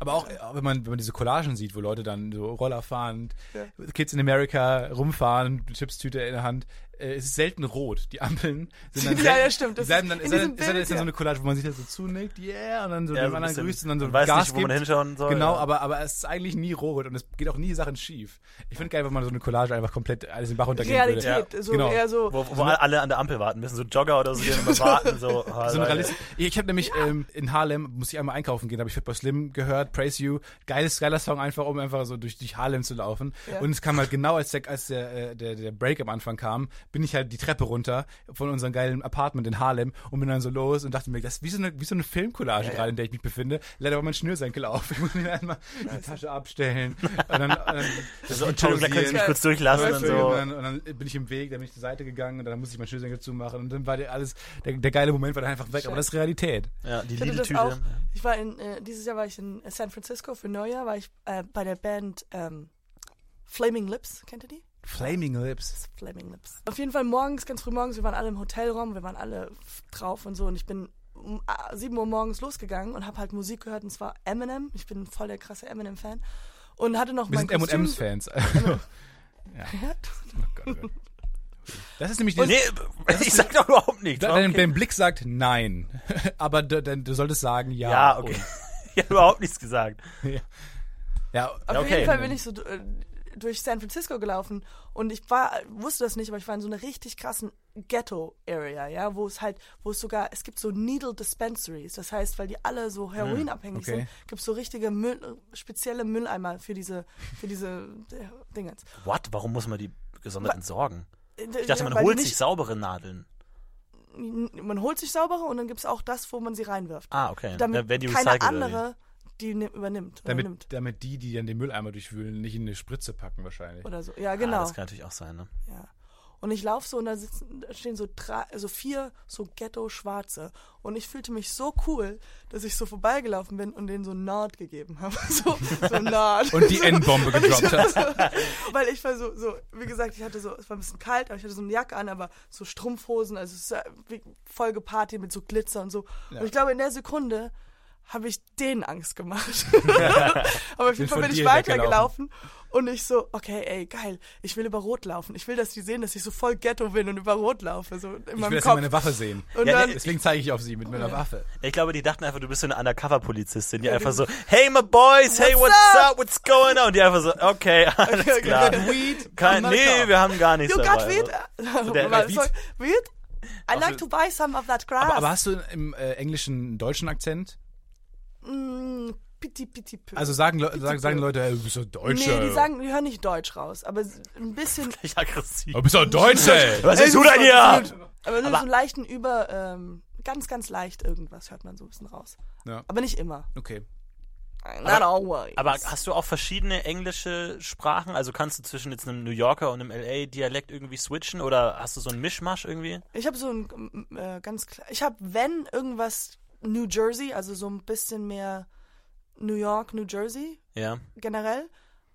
Aber auch, äh, wenn man, wenn man diese Collagen sieht, wo Leute dann so Roller fahren, Ja. Kids in America rumfahren, Chipstüte in der Hand, äh, es ist selten rot. Die Ampeln sind dann [LAUGHS] Ja, selten, ja, stimmt. Das bleiben ist dann, ist dann, ist dann, ist dann so ja. eine Collage, wo man sich halt so zunickt, yeah, und dann so Ja, dem so ein anderen grüßt und dann so man weiß Gas nicht, wo man gibt. hinschauen soll. Genau, ja. aber, aber es ist eigentlich nie rot und es geht auch nie Sachen schief. Ich finde geil, wenn man so eine Collage einfach komplett alles den Bach runtergehen Realität, würde. so Genau. eher so. Wo, wo alle an der Ampel warten müssen, so Jogger oder so, die immer [LAUGHS] warten, so. ah, So. Realist ich habe nämlich ähm, in Harlem, muss ich einmal einkaufen gehen, habe ich Fatboy Slim gehört, Praise You, geiles, geiler Song einfach, um einfach so durch, durch Harlem zu laufen. Ja. Und es kam halt genau, als der, als der, äh, der, der Break am Anfang kam, bin ich halt die Treppe runter von unserem geilen Apartment in Harlem und bin dann so los und dachte mir, das ist wie so eine, wie so eine Filmcollage gerade, in der ich mich befinde. Leider war mein Schnürsenkel auf. [LAUGHS] Ich muss mir einmal die Tasche abstellen und dann, und dann [LAUGHS] So, Entschuldigung, da können Sie mich kurz durchlassen und und, so. dann, und dann bin ich im Weg, dann bin ich zur Seite gegangen und dann musste ich mein Schnürsenkel zumachen und dann war der alles, der, der geile Moment war dann einfach weg, aber das ist Realität. Ja, die. Lidl-Tüte. Ich war in, äh, dieses Jahr war ich in San Francisco für Neujahr, war ich äh, bei der Band ähm, Flaming Lips, kennt ihr die? Flaming Lips. Flaming Lips. Auf jeden Fall morgens, ganz früh morgens, wir waren alle im Hotelraum, wir waren alle drauf und so und ich bin um äh, 7 Uhr morgens losgegangen und habe halt Musik gehört und zwar Eminem. Ich bin voll der krasse Eminem-Fan und hatte noch Wir mein sind M&M's-Fans. [LAUGHS] Ja. Oh Gott, oh Gott. Das ist nämlich Nee, [LAUGHS] dieses, ich sag doch überhaupt nichts. dein, Okay. dein Blick sagt nein, [LAUGHS] aber du, du solltest sagen ja. Ja, okay. Ich habe überhaupt nichts gesagt. Und, ja, Auf Ja, okay. jeden Fall bin ich so äh, durch San Francisco gelaufen und ich war, wusste das nicht, aber ich war in so einer richtig krassen Ghetto-Area, ja, wo es halt, wo es sogar, es gibt so Needle Dispensaries, das heißt, weil die alle so heroinabhängig okay. sind, gibt es so richtige Müll, spezielle Mülleimer für diese, für diese äh, Dingens. What? Warum muss man die gesondert entsorgen? Ich Ich dachte, man holt sich saubere Nadeln. man holt sich saubere und dann gibt es auch das, wo man sie reinwirft. Ah, okay. damit Dann werden die keine andere die ni- übernimmt. Damit, übernimmt. damit die, die dann den Mülleimer durchwühlen, nicht in eine Spritze packen wahrscheinlich. Oder so. Ja, Ah, genau. das kann natürlich auch sein, ne? Ja. Und ich laufe so und da sitzen, da stehen so drei, also vier so Ghetto-Schwarze. Und ich fühlte mich so cool, dass ich so vorbeigelaufen bin und denen so einen Nod gegeben habe. [LAUGHS] So, so einen Nod. Und die N-Bombe gedroppt hat. Weil ich war so, so, wie gesagt, ich hatte so, es war ein bisschen kalt, aber ich hatte so eine Jacke an, aber so Strumpfhosen, also es ist wie voll geparty mit so Glitzer und so. Und ich glaube, in der Sekunde habe ich denen Angst gemacht. [LAUGHS] aber auf jeden Fall bin ich weitergelaufen und ich so, okay, ey, geil, ich will über Rot laufen. Ich will, dass die sehen, dass ich so voll Ghetto bin und über Rot laufe, so in Ich will, meinem dass sie Kopf. meine Waffe sehen. und Ja, dann, nee, Deswegen zeige ich auf sie mit meiner Waffe. Ich glaube, die dachten einfach, du bist so eine Undercover-Polizistin, die einfach so, hey my boys, hey What's up? up, what's going on? Und die einfach so, okay, [LAUGHS] alles Okay, klar. okay. Weed? Kein, nee, wir haben gar nichts you dabei. got weed? [LAUGHS] der- Mal, Weed? weed? I like to buy some of that grass. Aber, aber hast du im äh, englischen einen deutschen Akzent? Mm, piti, piti. Also sagen, Le sagen, sagen Leute, du bist doch Deutscher. Nee, die sagen, die hören nicht Deutsch raus, aber ein bisschen. [LAUGHS] Ich aggressiv. du bist doch Deutscher. Was ist du denn hier? Aber nur Aber- so einen leichten Über, ähm, ganz, ganz leicht irgendwas hört man so ein bisschen raus. Ja. Aber nicht immer. Okay. Not always. Aber hast du auch verschiedene englische Sprachen? Also kannst du zwischen jetzt einem New Yorker und einem LA-Dialekt irgendwie switchen? Oder hast du so einen Mischmasch irgendwie? ich habe so ein äh, ganz klar. Ich habe, wenn irgendwas New Jersey, also so ein bisschen mehr New York, New Jersey Ja. generell.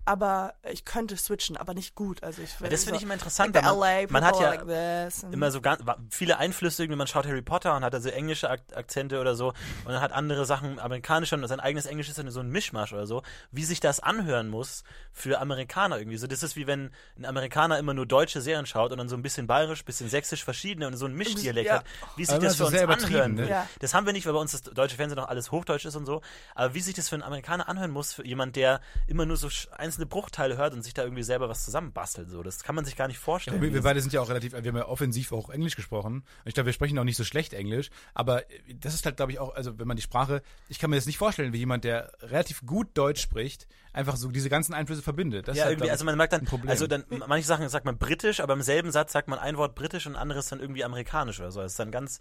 Aber ich könnte switchen, aber nicht gut. Also ich Das finde ich immer interessant. Like weil the man, LA, man hat ja like immer so ganz, viele Einflüsse, irgendwie man schaut Harry Potter und hat also englische Ak Akzente oder so und dann hat andere Sachen amerikanische und sein eigenes Englisch ist dann so ein Mischmasch oder so, wie sich das anhören muss für Amerikaner irgendwie. So, das ist wie wenn ein Amerikaner immer nur deutsche Serien schaut und dann so ein bisschen bayerisch, bisschen sächsisch verschiedene und so ein Mischdialekt Ja. hat, wie sich Aber das für uns anhören ne? Ja. Das haben wir nicht, weil bei uns das deutsche Fernsehen noch alles Hochdeutsch ist und so, aber wie sich das für einen Amerikaner anhören muss, für jemand, der immer nur so sch- einzelne Bruchteile hört und sich da irgendwie selber was zusammenbastelt, so, das kann man sich gar nicht vorstellen. Wir, wir beide sind ja auch relativ, wir haben ja offensiv auch Englisch gesprochen. Ich glaube, wir sprechen auch nicht so schlecht Englisch. Aber das ist halt, glaube ich, auch, also wenn man die Sprache, ich kann mir das nicht vorstellen, wie jemand, der relativ gut Deutsch spricht, einfach so diese ganzen Einflüsse verbindet. Das Ja, ist halt, irgendwie, also ich, man merkt dann, also dann, manche Sachen sagt man britisch, aber im selben Satz sagt man ein Wort britisch und anderes dann irgendwie amerikanisch oder so. Das ist dann ganz,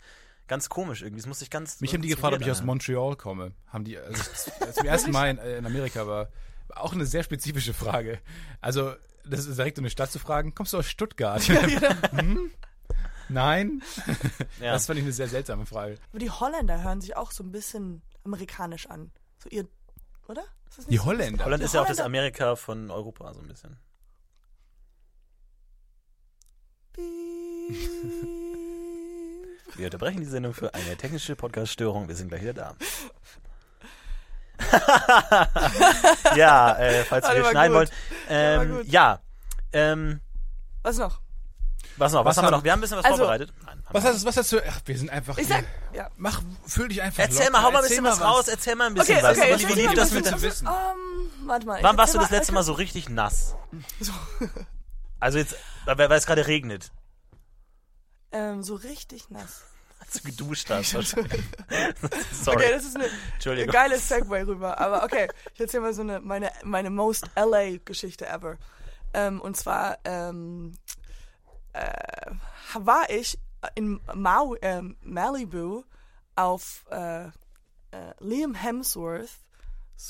ganz komisch irgendwie. Das muss ich ganz. Mich haben die gefragt, ob ich aus. Montreal komme. Haben die, also das- zum ersten Mal in, in Amerika war auch eine sehr spezifische Frage. Also, das ist direkt um eine Stadt zu fragen, kommst du aus Stuttgart? [LAUGHS] hm? Nein? [LAUGHS] Ja. Das fand ich eine sehr seltsame Frage. Aber die Holländer hören sich auch so ein bisschen amerikanisch an. So ihr, oder? Ist das nicht Die so? Holländer. Holland Die ist ja auch das Amerika von Europa so ein bisschen. Wir unterbrechen die Sendung für eine technische Podcast-Störung. Wir sind gleich wieder da. [LAUGHS] [LAUGHS] ja, äh, falls war schneiden gut. wollt. Ähm, ja. Ähm, Was noch? was noch? Was, Was haben wir haben- noch? Wir haben ein bisschen was Also- vorbereitet. Nein, Was wir hast, was hast du? Ach, wir sind einfach. Ich sag, ja. Mach, fühl dich einfach. Erzähl locker, mal, hau mal ein bisschen was raus, erzähl mal ein bisschen Okay, was. okay, wie, lief das mit dem Wissen. Ähm, warte mal. Wann warst du das letzte mal- Mal so richtig nass? So, Also jetzt, weil, weil es gerade regnet. ähm, so richtig nass. [LAUGHS] Als du geduscht hast. [LAUGHS] Sorry. Okay, das ist eine Entschuldigung. geile Segway rüber. Aber okay, ich erzähl mal so eine meine meine most LA Geschichte ever. Ähm, und zwar ähm, äh, war ich in Mau ähm, Malibu auf äh, äh, Liam Hemsworths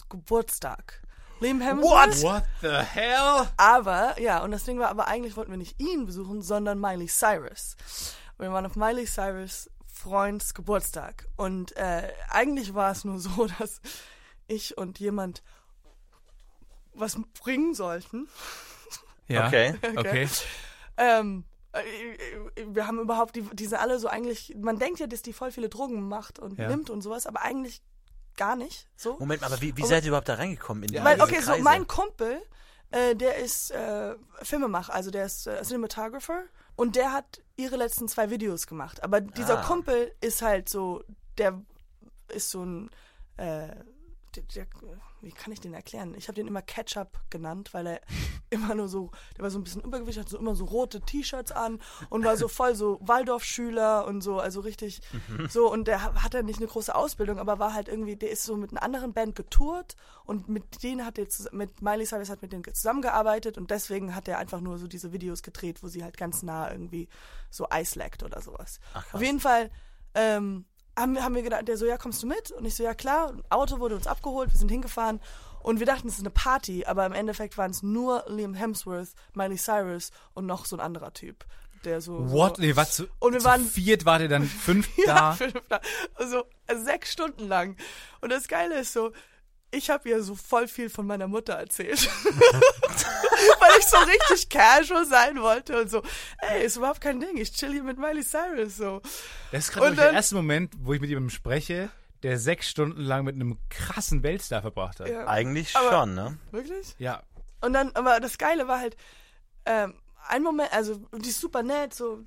Geburtstag. Liam Hemsworth. What the hell? Aber, ja, und das Ding war, aber eigentlich wollten wir nicht ihn besuchen, sondern Miley Cyrus. Wir waren auf Miley Cyrus Freunds Geburtstag. Und äh, eigentlich war es nur so, [LAUGHS] dass ich und jemand was bringen sollten. Ja. Okay. [LAUGHS] Okay. Ähm, äh, wir haben überhaupt die, diese alle so eigentlich, man denkt ja, dass die voll viele Drogen macht und Ja. nimmt und sowas, aber eigentlich gar nicht so. Moment, aber wie, wie seid ihr überhaupt da reingekommen? In Ja, Weil, diese okay, so Kreise? mein Kumpel, äh, der ist äh, Filmemacher, also der ist äh, Cinematographer und der hat ihre letzten zwei Videos gemacht. Aber dieser Ah. Kumpel ist halt so, der ist so ein, äh, der, der, wie kann ich den erklären? Ich habe den immer Ketchup genannt, weil er [LAUGHS] immer nur so, der war so ein bisschen übergewichtig, hat so immer so rote T-Shirts an und war so voll so Waldorfschüler und so, also richtig so und der ha- hatte nicht eine große Ausbildung, aber war halt irgendwie, der ist so mit einer anderen Band getourt und mit denen hat er mit Miley Cyrus hat mit denen zusammengearbeitet und deswegen hat er einfach nur so diese Videos gedreht, wo sie halt ganz nah irgendwie so Eis leckt oder sowas. Ach. Auf jeden Fall ähm, haben, haben wir gedacht, der so, ja, kommst du mit? Und ich so, ja klar. Ein Auto wurde uns abgeholt, wir sind hingefahren und wir dachten, es ist eine Party, aber im Endeffekt waren es nur Liam Hemsworth, Miley Cyrus und noch so ein anderer Typ. Der so. What? So, Nee, was? Zu, Und wir zu waren- viert wart ihr dann fünf [LAUGHS] ja, da? fünf, also also sechs Stunden lang. Und das Geile ist so, ich habe ihr so voll viel von meiner Mutter erzählt. [LAUGHS] Weil ich so richtig casual sein wollte und so, ey, ist überhaupt kein Ding, ich chill hier mit Miley Cyrus so. Das ist gerade der erste Moment, wo ich mit jemandem spreche, der sechs Stunden lang mit einem krassen Weltstar verbracht hat. Ja, Eigentlich Aber- schon, ne? wirklich? Ja. Und dann, aber das Geile war halt, ähm, ein Moment, also die ist super nett, so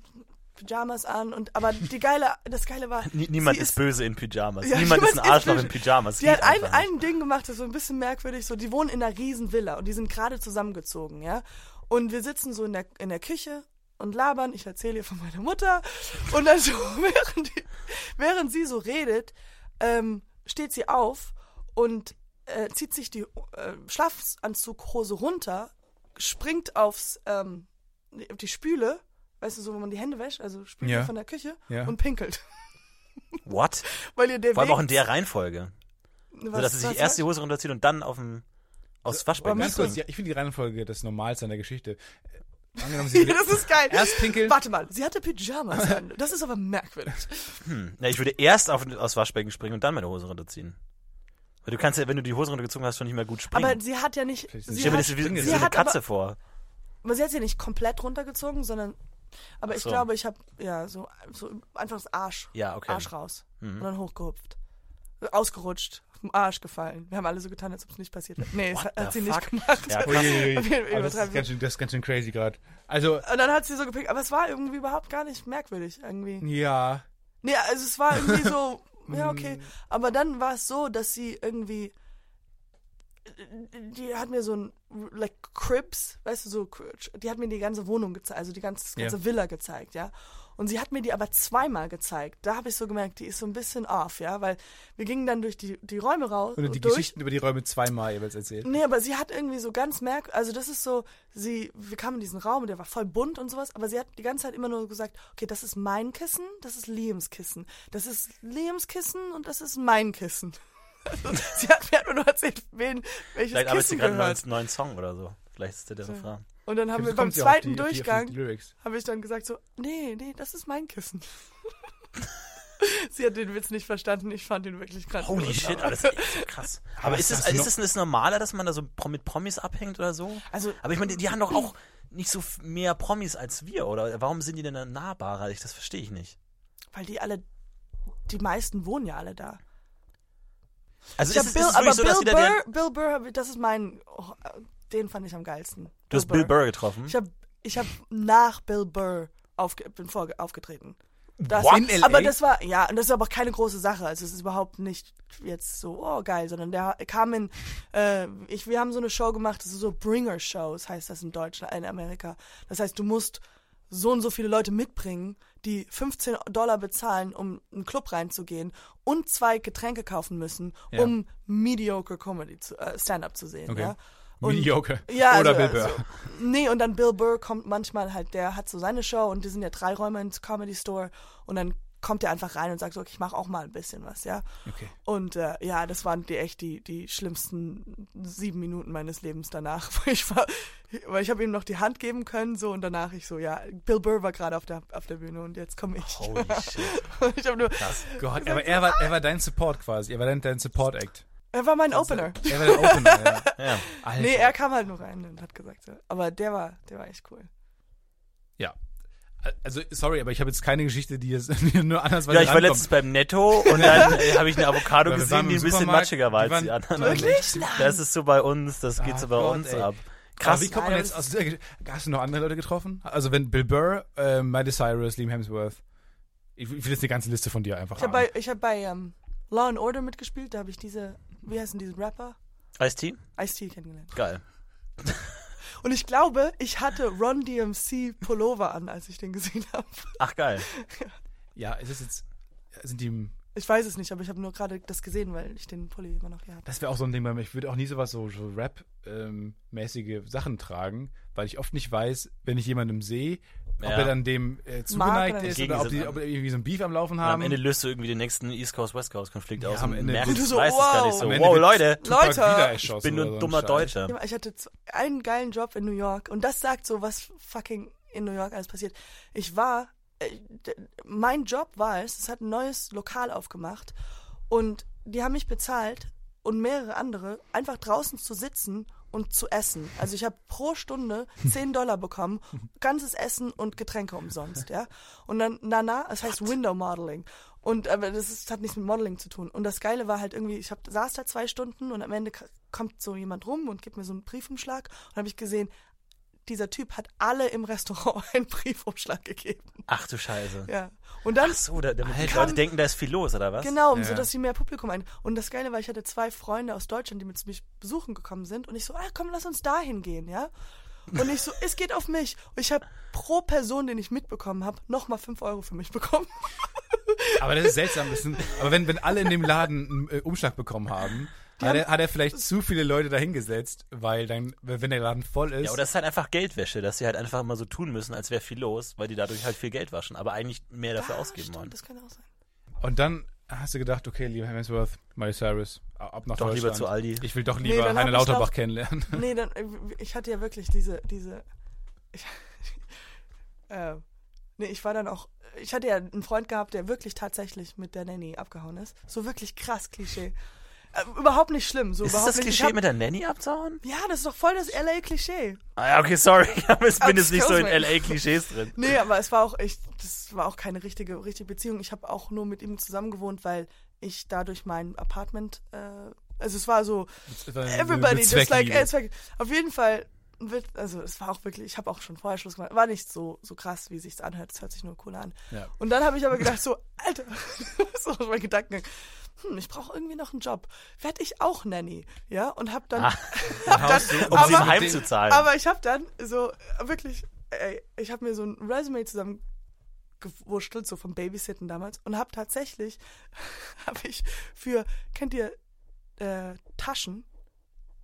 Pyjamas an und aber die geile, das Geile war, Nie- Niemand sie ist böse in Pyjamas. Ja, Niemand ist ein ist Arschloch in Pyjamas. Sie hat ein, ein Ding gemacht, das ist so ein bisschen merkwürdig. So, die wohnen in einer riesen Villa und die sind gerade zusammengezogen, ja. Und wir sitzen so in der, in der Küche und labern. Ich erzähle ihr von meiner Mutter. Und dann so, [LAUGHS] während, die, während sie so redet, ähm, steht sie auf und äh, zieht sich die äh, Schlafanzughose runter, springt aufs, ähm, auf die Spüle, weißt du, so, wo man die Hände wäscht, also Spüle Ja. von der Küche Ja. und pinkelt. [LAUGHS] What? Weil ihr der Vor allem Weg, auch in der Reihenfolge. So, was- dass sie sich was- erst die Hose runterzieht und dann auf dem aufs Waschbecken Ganz kurz, ja, ich finde die Reihenfolge das Normalste an der Geschichte. [LAUGHS] Angenommen, sie [LAUGHS] das ist geil. erst pinkeln. Warte mal, sie hatte Pyjamas an. Das ist aber merkwürdig. Hm. Na, ich würde erst auf, aufs Waschbecken springen und dann meine Hose runterziehen. Weil du kannst ja, wenn du die Hose runtergezogen hast, schon nicht mehr gut springen. Aber sie hat ja nicht. Sie ich stelle mir hat, das wie, wie so eine Katze aber, vor. aber sie hat sie nicht komplett runtergezogen, sondern. Aber Ach ich so. glaube, ich habe ja so, so einfach das Arsch, Ja, okay. Arsch raus Mhm. und dann hochgehupft, ausgerutscht, auf den Arsch gefallen. Wir haben alle so getan, als ob es nicht passiert wäre. Nee, das What hat, sie fuck? nicht gemacht. Ja, das, ist ganz schön, das ist ganz schön crazy gerade. Also, Und dann hat sie so gepickt, aber es war irgendwie überhaupt gar nicht merkwürdig irgendwie. ja. Nee, also es war irgendwie so, [LAUGHS] ja, Mm. okay. Aber dann war es so, dass sie irgendwie. Die hat mir so ein, like, Cribs, weißt du, so, die hat mir die ganze Wohnung gezeigt, also die ganze, ganze Villa gezeigt, ja. Und sie hat mir die aber zweimal gezeigt. Da habe ich so gemerkt, die ist so ein bisschen off, ja, weil wir gingen dann durch die, die Räume raus. Und die durch. Geschichten über die Räume zweimal jeweils erzählt. Nee, aber sie hat irgendwie so ganz merk, also das ist so, sie, wir kamen in diesen Raum und der war voll bunt und sowas, aber sie hat die ganze Zeit immer nur gesagt, okay, das ist mein Kissen, das ist Liams Kissen, das ist Liams Kissen und das ist mein Kissen. Also, [LAUGHS] sie hat mir einfach nur erzählt, wen, welches Vielleicht arbeitet sie gerade einen neuen, Song oder so. Vielleicht ist der der Refrain. Und dann haben wir beim zweiten die- Durchgang, habe ich dann gesagt so, nee, nee, das ist mein Kissen. [LAUGHS] sie hat den Witz nicht verstanden, ich fand ihn wirklich krass. Holy shit, aber das ist echt so krass. [LAUGHS] Aber was ist es, hast du ist es ist normaler, dass man da so mit Promis abhängt oder so? Also, Aber ich meine, die, die haben doch auch [CLEARS THROAT] nicht so mehr Promis als wir, oder? Warum sind die denn dann nahbarer? Ich, das verstehe ich nicht. weil die alle, die meisten wohnen ja alle da. Also Ich ist, Bill, ist es aber so, dass Bill der, Burr, Bill Burr, das ist mein, oh, den fand ich am geilsten. du hast Bill Burr getroffen? Ich habe ich hab nach Bill Burr aufge, bin vor, aufgetreten. Das, What? Aber das war, ja, und das ist aber auch keine große Sache. Also es ist überhaupt nicht jetzt so, oh geil, sondern der kam in, äh, ich, wir haben so eine Show gemacht, das ist so Bringer-Shows, heißt das in Deutschland, in Amerika. Das heißt, du musst so und so viele Leute mitbringen, die 15 Dollar bezahlen, um in einen Club reinzugehen und zwei Getränke kaufen müssen, Ja. um mediocre Comedy, zu, äh, Stand-up zu sehen. Okay. Ja? Und- Mediocre. ja, Oder also, Bill Burr. Also, nee, und dann Bill Burr kommt manchmal halt, der hat so seine Show und die sind ja drei Räume ins Comedy Store und dann kommt er einfach rein und sagt so, okay, ich mache auch mal ein bisschen was, ja. Okay. Und äh, ja, das waren die echt die, die schlimmsten sieben Minuten meines Lebens danach, [LAUGHS] wo ich war, weil ich habe ihm noch die Hand geben können so und danach ich so, ja, Bill Burr war gerade auf der auf der Bühne und jetzt komme ich. Holy [LAUGHS] shit. Ich habe nur, Gott, aber er war, er war dein Support quasi. Er war dein, dein Support-Act. er war mein Opener. Er war der Opener, ja. [LAUGHS] Ja. Alter. Nee, er kam halt nur rein und hat gesagt, so. aber der war, der war echt cool. Also, sorry, aber ich habe jetzt keine Geschichte, die jetzt [LAUGHS] nur andersweise Ja, ich war letztens beim Netto und dann [LAUGHS] äh, habe ich eine Avocado Ja, gesehen, die ein bisschen matschiger war als die anderen. Wirklich? Nein. Das ist so bei uns, das geht Ah, so bei Gott, uns ey. ab. Aber Krass. wie kommt man jetzt aber aus dieser Geschichte? Hast du noch andere Leute getroffen? Also, wenn Bill Burr, äh, Miley Cyrus, Liam Hemsworth. Ich, ich will jetzt eine ganze Liste von dir einfach Ich habe haben. bei, ich hab bei ähm, Law and Order mitgespielt, da habe ich diese, wie heißen diese Rapper? Ice-T? Ice-T kennengelernt. Geil. [LAUGHS] Und ich glaube, ich hatte Ron DMC Pullover an, als ich den gesehen habe. Ach, geil. [LAUGHS] Ja, ist es jetzt, sind die, Ich weiß es nicht, aber ich habe nur gerade das gesehen, weil ich den Pulli immer noch hier habe. das wäre auch so ein Ding bei mir. Ich würde auch nie sowas so, so Rap-mäßige Sachen tragen, weil ich oft nicht weiß, wenn ich jemandem sehe, ob Ja. er dann dem äh, zugeneigt oder ist oder ob die, ob irgendwie so ein Beef am Laufen Und am haben. Ende löst du irgendwie den nächsten East Coast-West Coast-Konflikt Ja, aus am und Ende merkst, wird- so, weißt es gar nicht wow. so. Wow, Leute, Leute, ich bin nur ein so dummer Scheiß. Deutscher. Ich hatte einen geilen Job in New York und das sagt so, was fucking in New York alles passiert. Ich war, äh, mein Job war es, es hat ein neues Lokal aufgemacht und die haben mich bezahlt und mehrere andere, einfach draußen zu sitzen und zu essen. Also ich habe pro Stunde [LAUGHS] 10 Dollar bekommen, ganzes Essen und Getränke umsonst, ja. Und dann Nana, das heißt Window Modeling. Und aber das ist, hat nichts mit Modeling zu tun. Und das Geile war halt irgendwie, ich hab, saß da zwei Stunden und am Ende kommt so jemand rum und gibt mir so einen Briefumschlag und habe ich gesehen, dieser Typ hat alle im Restaurant [LAUGHS] einen Briefumschlag gegeben. Ach du Scheiße. Ja. Und dann Ach so, da, damit die Alter. Leute denken, da ist viel los, oder was? Genau, um Ja. so dass sie mehr Publikum ein. Und das Geile war, ich hatte zwei Freunde aus Deutschland, die mit mich besuchen gekommen sind. Und ich so, ah, komm, lass uns dahin gehen, ja? Und ich so, [LAUGHS] es geht auf mich. Und ich habe pro Person, den ich mitbekommen habe, nochmal 5 Euro für mich bekommen. Aber das ist seltsam. Das sind, aber wenn, wenn alle in dem Laden einen äh, Umschlag bekommen haben, hat er, hat er vielleicht zu viele Leute dahingesetzt, weil dann, wenn der Laden voll ist. Ja, oder es ist halt einfach Geldwäsche, dass sie halt einfach immer so tun müssen, als wäre viel los, weil die dadurch halt viel Geld waschen, aber eigentlich mehr dafür Ah, ausgeben stimmt, wollen. Das kann auch sein. und dann hast du gedacht, okay, lieber Hemsworth, Miley Cyrus, ab nach Doch Deutschland. lieber zu Aldi. Ich will doch Nee, lieber dann Heine hab ich Lauterbach doch- kennenlernen. [LAUGHS] Nee, dann, ich hatte ja wirklich diese, diese, ich, [LAUGHS] äh, nee, ich war dann auch, ich hatte ja einen Freund gehabt, der wirklich tatsächlich mit der Nanny abgehauen ist. So wirklich krass Klischee. Äh, überhaupt nicht schlimm. So Ist das überhaupt das nicht. Klischee hab- mit der Nanny abzuhauen? Ja, das ist doch voll das LA-Klischee. Ah ja, okay, sorry. Ich bin jetzt nicht so in. LA-Klischees drin. [LAUGHS] Nee, aber es war auch echt, das war auch keine richtige, richtige Beziehung. Ich habe auch nur mit ihm zusammen gewohnt, weil ich dadurch mein Apartment, äh, also es war so, everybody just like, äh. Auf jeden Fall, also es war auch wirklich, ich habe auch schon vorher Schluss gemacht, war nicht so, so krass, wie sich's anhört, es hört sich nur cool an. Ja. Und dann habe ich aber gedacht so, Alter, so mein Gedankengang. Hm, ich brauche irgendwie noch einen Job. Werd ich auch Nanny, ja? Und hab dann, Ah. [LAUGHS] hab dann Um sie aber- heimzuzahlen. aber ich habe dann so wirklich, ey, ich habe mir so ein Resume zusammen gewurschtelt, so vom Babysitten damals und habe tatsächlich, [LAUGHS] habe ich für, kennt ihr äh, Taschen? [LAUGHS]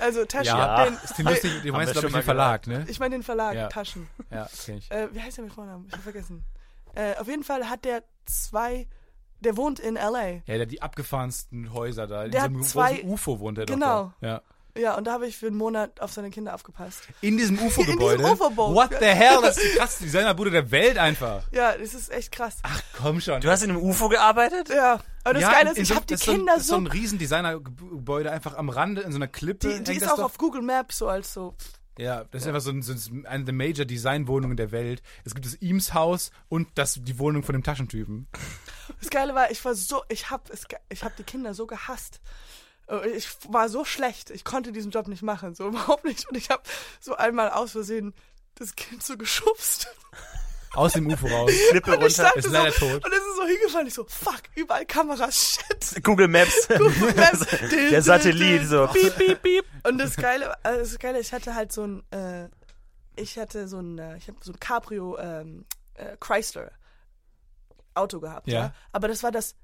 also Taschen, Ja, den, ist die lustig, du meinst, glaube ich, den Verlag, ne? ich meine den Verlag, Ja. Taschen. Ja, kenn ich. [LAUGHS] Äh, wie heißt der mit Vornamen? Ich habe vergessen. Äh, auf jeden Fall hat der zwei, der wohnt in L.A. Ja, der hat die abgefahrensten Häuser da. In Der so hat einem zwei- großen UFO wohnt er Genau. doch. Da. Ja. Ja, und da habe ich für einen Monat auf seine Kinder aufgepasst. In diesem UFO-Gebäude. [LAUGHS] In diesem UFO-Boot. What the hell? Das ist die [LAUGHS] krasseste Designerbude der Welt einfach. Ja, das ist echt krass. Ach komm schon. Du hast in einem UFO gearbeitet? Ja, aber das ja, Geile ist, ich so- habe die ist so Kinder das ist so so ein riesen Designergebäude einfach am Rande in so einer Klippe. Die, die ist auch doch. auf Google Maps so als so. Ja, das ist einfach so, ein, so ein, eine der Major Designwohnungen der Welt. Es gibt das Eames Haus und das, die Wohnung von dem Taschentypen. Das Geile war, ich war so, ich hab, es, ge- ich hab die Kinder so gehasst. Äh, Ich war so schlecht, ich konnte diesen Job nicht machen, so [LAUGHS] überhaupt nicht. Und ich habe so einmal aus Versehen das Kind so geschubst. Aus dem UFO raus. [LAUGHS] Klippe Und ich runter. stand ist so, leider tot. Und es ist so hingefallen. Ich so, fuck, überall Kameras, shit. Google Maps. [LAUGHS] Google Maps. Der Satellit, so. Piep, piep, piep. Und das Geile, also das Geile, ich hatte halt so ein, äh, ich hatte so ein, äh, ich habe so ein Cabrio ähm, äh, Chrysler Auto gehabt, ja. Ja. Aber das war das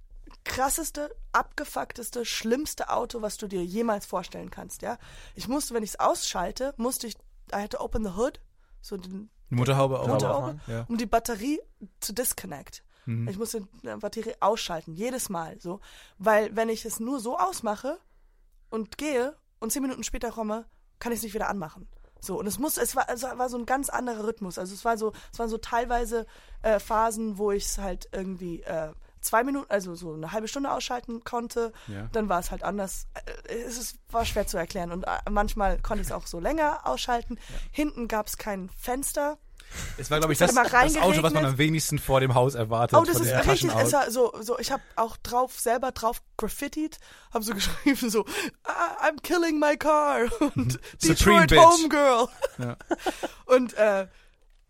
krasseste, abgefuckteste, schlimmste Auto, was du dir jemals vorstellen kannst, ja. Ich musste, wenn ich es ausschalte, musste ich, I had to open the hood, so den Die Motorhaube auch. Aufmachen? Ja. um die Batterie zu disconnect. Mhm. Ich musste die Batterie ausschalten, jedes Mal so. Weil wenn ich es nur so ausmache und gehe und zehn Minuten später komme, kann ich es nicht wieder anmachen. So, und es muss, es war, es war so ein ganz anderer Rhythmus. Also es war so, es waren so teilweise äh, Phasen, wo ich es halt irgendwie äh, zwei Minuten, also so eine halbe Stunde ausschalten konnte. Ja. Dann war es halt anders. Äh, Es war schwer zu erklären. Und äh, manchmal konnte ich es auch so länger ausschalten. Hinten gab es kein Fenster. Es war, glaube ich, das, das Auto, was man am wenigsten vor dem Haus erwartet. Oh, das ist richtig. Es war so, so, ich habe auch drauf selber drauf graffitied, habe so [LAUGHS] geschrieben so, "Ah, I'm killing my car [LAUGHS] und [LAUGHS] Detroit. Homegirl. Ja. Und äh,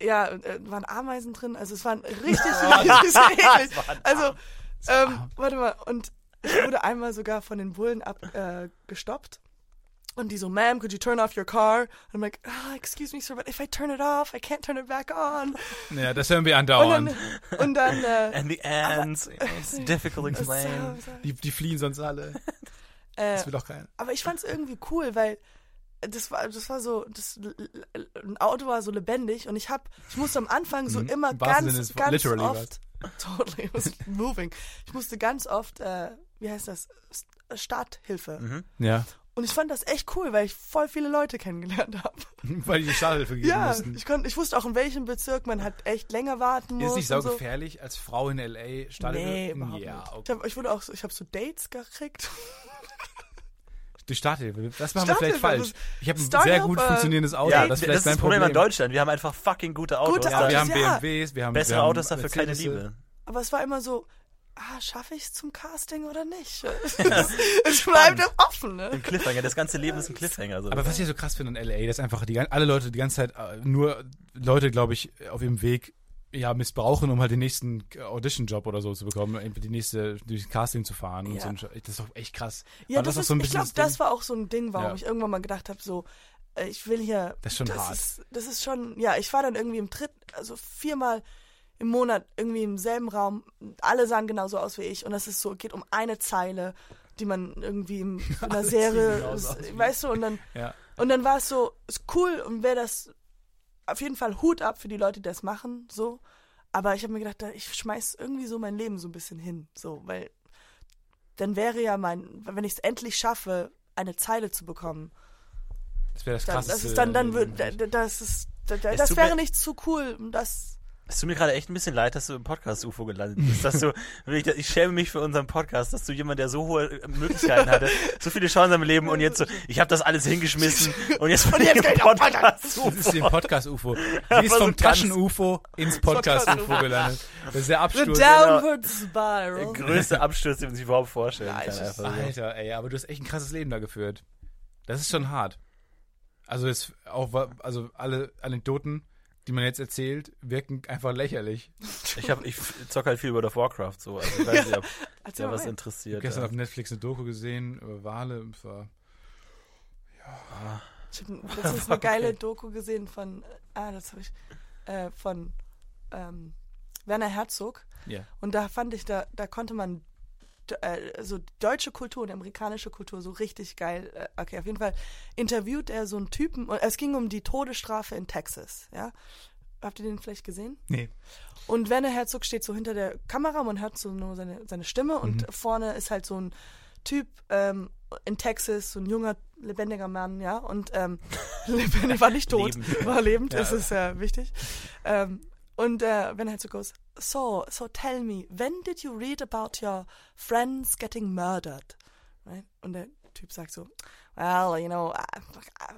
ja, äh, waren Ameisen drin, also es waren richtig, [LAUGHS] richtig eklig. Also, ähm, warte mal, und ich wurde einmal sogar von den Bullen ab, äh, gestoppt. Und die so, ma'am, could you turn off your car? And I'm like, ah, excuse me, sir, but if I turn it off, I can't turn it back on. Ja, das hören wir Und andauernd. dann, und dann äh, [LAUGHS] And the ends. It's difficult to [LAUGHS] so, explain. so, Die, die fliehen sonst alle. äh, Das will doch keiner. Aber ich fand es irgendwie cool, weil das war, das war so, das ein Auto war so lebendig und ich hab, ich musste am Anfang so Mhm. immer ganz, ganz literally oft, [LAUGHS] totally, was moving. Ich musste ganz oft, äh, wie heißt das, Starthilfe. Mhm. Ja. Und ich fand das echt cool, weil ich voll viele Leute kennengelernt habe. [LAUGHS] Weil die die Starthilfe gegeben [LAUGHS] Ja, mussten. ich, ich wusste auch in welchem Bezirk man halt echt länger warten muss. Ist nicht so. saugefährlich als Frau in L.A. Starthilfe? Nee, überhaupt ja, nicht. Ich, okay. hab, ich wurde auch, so- ich habe so Dates gekriegt. Die Starthilfe, das machen wir vielleicht falsch. Ich habe ein sehr gut funktionierendes Auto, Ja, das das ist vielleicht ist mein das Problem Problem. an Deutschland. Wir haben einfach fucking gute Autos. Gute. Ja, wir haben Ja. BMWs, wir haben Bessere wir haben Autos dafür keine. Liebe. Aber es war immer so, ah, schaffe ich es zum Casting oder nicht? [LAUGHS] es bleibt offen, ne? Ein Cliffhanger. Das ganze Leben ist ein Cliffhanger. So. Aber was ich so krass finde in LA, dass einfach die, alle Leute die ganze Zeit, äh, nur Leute, glaube ich, auf ihrem Weg ja missbrauchen, um halt den nächsten Audition-Job oder so zu bekommen, die nächste, durch Casting zu fahren und Ja. so. ein Sch- Das ist doch echt krass. Ja, War das, auch ist, so ein ich glaube, das war auch so ein Ding, warum Ja. ich irgendwann mal gedacht habe, so, äh, ich will hier. Das ist schon das hart. Ist, das ist schon, ja, ich war dann irgendwie im Tritt, also viermal im Monat irgendwie im selben Raum. Alle sahen genauso aus wie ich und das ist so, geht um eine Zeile, die man irgendwie [LAUGHS] in einer Serie, weißt du, und dann, Ja. und dann war es so, ist cool und wäre das auf jeden Fall Hut ab für die Leute, die das machen, so. Aber ich habe mir gedacht, da- ich schmeiß irgendwie so mein Leben so ein bisschen hin, so, weil dann wäre ja mein, wenn ich es endlich schaffe, eine Zeile zu bekommen, Das wäre das dann, krasseste. das ist dann, dann im wird, Leben. da- das ist, das tut wäre nicht zu cool, um das, Es tut mir gerade echt ein bisschen leid, dass du im Podcast UFO gelandet bist. Dass du, [LAUGHS] ich schäme mich für unseren Podcast, dass du jemand, der so hohe Möglichkeiten hatte, so viele Chancen im Leben und jetzt so, ich habe das alles hingeschmissen und jetzt bin ich jetzt im kann ich auch Podcast Das ist ein Podcast-UFO. Sie ist vom Taschen-UFO ins Podcast-UFO gelandet. Das ist der the Absturz. downward Der spiral. größte Absturz, den man sich überhaupt vorstellen kann. es ist- Einfach so. Alter, ey, aber du hast echt ein krasses Leben da geführt. Das ist schon hart. Also es auch also alle Anekdoten, die man jetzt erzählt, wirken einfach lächerlich. Ich, hab, ich zocke halt viel über of Warcraft so. Also ich weiß nicht, ob [LAUGHS] mal was rein. Ich interessiert. habe gestern ja. auf Netflix eine Doku gesehen über Wale. Es war Ich habe [LAUGHS] letztens eine geile Doku gesehen von, ah, das habe ich, äh, von ähm, Werner Herzog. ja. Und da fand ich, da, da konnte man äh, so deutsche Kultur und amerikanische Kultur so richtig geil. Äh, okay, auf jeden Fall interviewt er so einen Typen. Und es ging um die Todesstrafe in Texas. Ja, habt ihr den vielleicht gesehen? Nee. Und Werner Herzog steht so hinter der Kamera, man hört so nur seine, seine Stimme und vorne ist halt so ein Typ ähm, in Texas, so ein junger, lebendiger Mann, ja, und ähm, [LAUGHS] [LAUGHS] lebendig war nicht tot, Lebend. war lebend, das ist äh, wichtig. Ähm, und äh, Werner Herzog goes, so, so tell me, when did you read about your friends getting murdered? Right? Und der Typ sagt so, well, you know, I, I,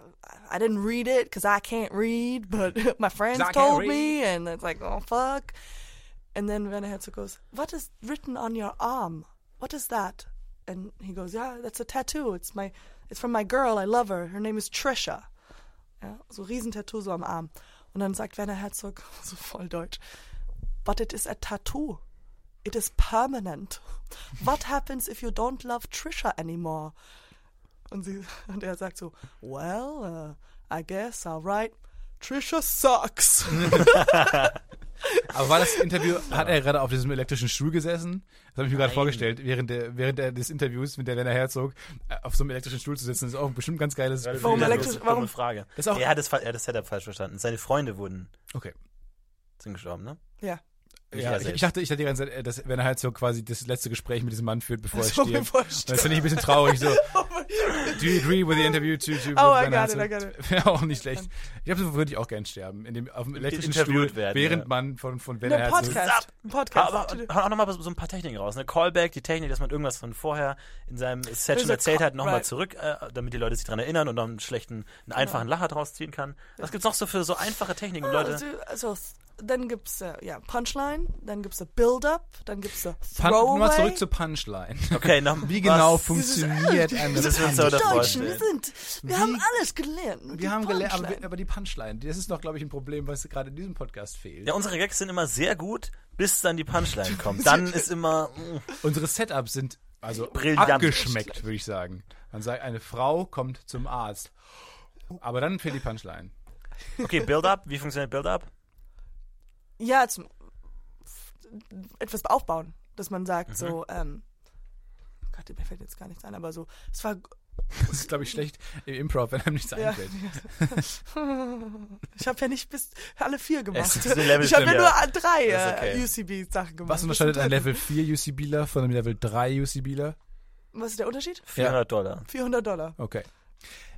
I didn't read it because I can't read, but [LAUGHS] my friends told me, and it's like, oh fuck. And then Werner Herzog goes, what is written on your arm? What is that? And he goes, yeah, that's a tattoo. It's my, it's from my girl. I love her. Her name is Trisha. Ja, so Riesentattoo so am Arm. Und dann sagt Werner Herzog, [LAUGHS] so voll deutsch, but it is a tattoo. It is permanent. What happens if you don't love Trisha anymore? Und, sie, und er sagt so, well, uh, I guess I'll write, Trisha sucks. Aber war das Interview, hat er gerade auf diesem elektrischen Stuhl gesessen? Das habe ich mir gerade vorgestellt, während, der, während der, des Interviews mit der Werner Herzog äh, auf so einem elektrischen Stuhl zu sitzen. Das ist auch bestimmt ein ganz geiles Warum Warum elektrisch- warum- Frage. Das auch- er, hat das, er hat das Setup falsch verstanden. Seine Freunde wurden Okay. sind gestorben, ne? ja. Ja, er ich, ich dachte, ich dachte die ganze Zeit, äh, dass Werner Herzog quasi das letzte Gespräch mit diesem Mann führt, bevor er So, stirbt. bevor er Und das stirbt. finde ich ein bisschen traurig. So, [LAUGHS] do you agree with the interview to, to Oh, I got it, I got Wäre auch nicht schlecht. Ich glaube, so würde ich auch gern sterben. In dem, auf dem elektrischen Stuhl, werden, während ja. man von, von einem Herzog... Podcast. Ein Podcast. Aber, aber auch nochmal so ein paar Techniken raus. Ne? Callback, die Technik, dass man irgendwas von vorher in seinem Set schon erzählt hat, nochmal right. zurück, äh, damit die Leute sich dran erinnern und dann einen schlechten, einen einfachen Lacher draus ziehen kann. Was gibt's noch so für so einfache Techniken, Leute? Also, also, dann gibt's äh, ja Punchline, dann gibt's a Build-up, dann gibt's a Pun Throwaway. Nochmal zurück zur Punchline. Okay, noch [LAUGHS] Wie genau was- funktioniert eine Das Punchline? der Deutschen, wir sind, wir Wie- haben alles gelernt. Die Wir haben gelernt, aber, aber die Punchline, das ist doch, glaube ich, ein Problem, was gerade in diesem Podcast fehlt. Ja, unsere Gags sind immer sehr gut, bis dann die Punchline kommt. [LAUGHS] Dann ist immer, mm, Unsere Setups sind also Brillant. abgeschmeckt, würde ich sagen. Man sagt, eine Frau kommt zum Arzt. Aber dann fehlt die Punchline. okay, Build-Up, wie funktioniert Build-Up? Ja, zum, etwas aufbauen, dass man sagt Mhm. so, ähm, Gott, mir fällt jetzt gar nichts ein, aber so, es war [LAUGHS] Das ist, glaube ich, schlecht im Improv, wenn einem nichts Ja. einfällt. [LAUGHS] Ich habe ja nicht bis alle vier gemacht. Es ist ein Level ich habe ja nur ja. drei äh, okay. UCB-Sachen gemacht. Was unterscheidet ein Level 4 UCBler von einem Level 3 UCBler? Was ist der Unterschied? 400 Dollar. 400 Dollar. Okay.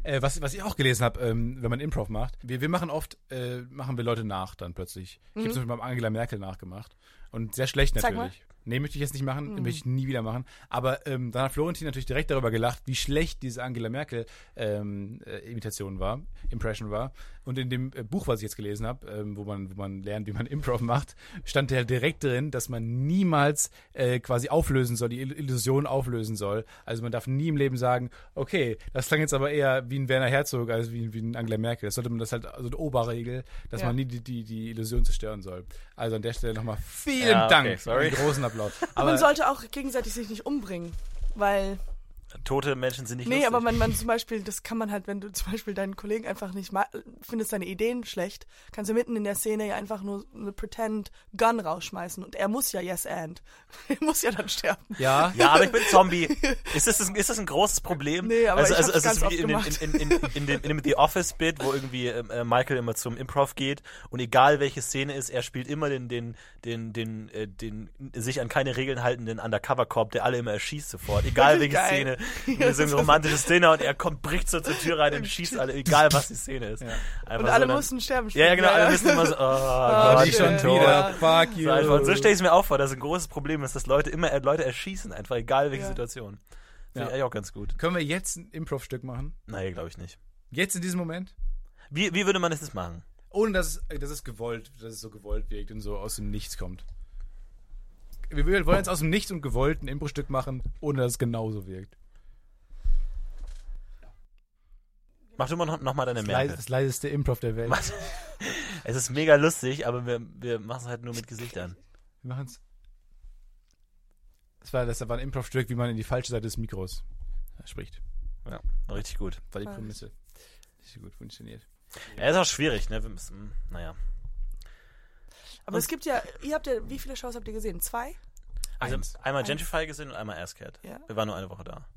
Äh, was, was ich auch gelesen habe, ähm, wenn man Improv macht, wir, wir machen oft, äh, machen wir Leute nach dann plötzlich. Ich habe zum Beispiel beim Angela Merkel nachgemacht. Und sehr schlecht natürlich. Nee, möchte ich jetzt nicht machen, Mhm. möchte ich nie wieder machen. Aber ähm, dann hat Florentin natürlich direkt darüber gelacht, wie schlecht diese Angela Merkel ähm, äh, Imitation war, Impression war. Und in dem äh, Buch, was ich jetzt gelesen habe, ähm, wo, man, wo man lernt, wie man [LAUGHS] Improv macht, stand ja direkt drin, dass man niemals äh, quasi auflösen soll, die Il- Illusion auflösen soll. Also man darf nie im Leben sagen, okay, das klang jetzt aber eher wie ein Werner Herzog als wie, wie ein Angela Merkel. Das sollte man das halt, also eine Oberregel, dass Ja. man nie die, die, die Illusion zerstören soll. Also an der Stelle nochmal vielen Ja, okay, Dank. sorry. Einen großen Applaus. Aber man sollte auch gegenseitig sich nicht umbringen. Weil, Tote Menschen sind nicht nee, lustig. aber man, man zum Beispiel, das kann man halt, wenn du zum Beispiel deinen Kollegen einfach nicht ma findest seine Ideen schlecht, kannst du mitten in der Szene ja einfach nur eine Pretend Gun rausschmeißen und er muss ja Yes and. [LAUGHS] er muss ja dann sterben. ja, Ja, aber ich bin Zombie. Ist das, ein- ist das ein großes Problem? Nee, aber also, ich also, also es ganz ist wie in, dem, oft in, in, in, in, dem, in dem The Office-Bit, wo irgendwie ähm, äh, Michael immer zum Improv geht und egal welche Szene ist, er spielt immer den, den, den, den, äh, den sich an keine Regeln haltenden Undercover-Cop, der alle immer erschießt sofort. Egal [LAUGHS] welche [LAUGHS] Geil. Szene. so eine romantische Szene und er kommt, bricht so zur Tür rein und [LAUGHS] schießt alle, egal was die Szene ist. Einfach Und so alle dann- mussten sterben. Ja, ja, genau, alle wissen immer so, [LAUGHS] oh, Gott, nicht ich schon tot. wieder. Ja. Fuck you. So, einfach. Und so stelle ich es mir auch vor, dass ein großes Problem ist, dass Leute immer äh, Leute erschießen, einfach egal welche Ja. Situation. Finde Ja. ich eigentlich auch ganz gut. Können wir jetzt ein Improv-Stück machen? Nein, glaube ich nicht. Jetzt in diesem Moment? Wie, wie würde man das jetzt machen? Ohne dass es, dass es gewollt, dass es so gewollt wirkt und so aus dem Nichts kommt. Wir wir wollen jetzt aus dem Nichts und gewollt ein Impro-Stück machen, ohne dass es genauso wirkt. Mach du mal noch, noch mal deine Merkel. das leiseste Improv der Welt. [LAUGHS] Es ist mega lustig, aber wir, wir machen es halt nur mit Gesichtern. Wir machen's. Das war, das war ein Improv-Stück, wie man in die falsche Seite des Mikros äh, spricht. Ja, richtig gut. War die. Prämisse. Nicht gut funktioniert. Ja, ist auch schwierig, ne? Wir müssen, naja. Aber es gibt ja, ihr habt ja, wie viele Shows habt ihr gesehen? Zwei? Also Eins. einmal Eins. Gentrify gesehen und einmal Asscat. Ja. Wir waren nur eine Woche da.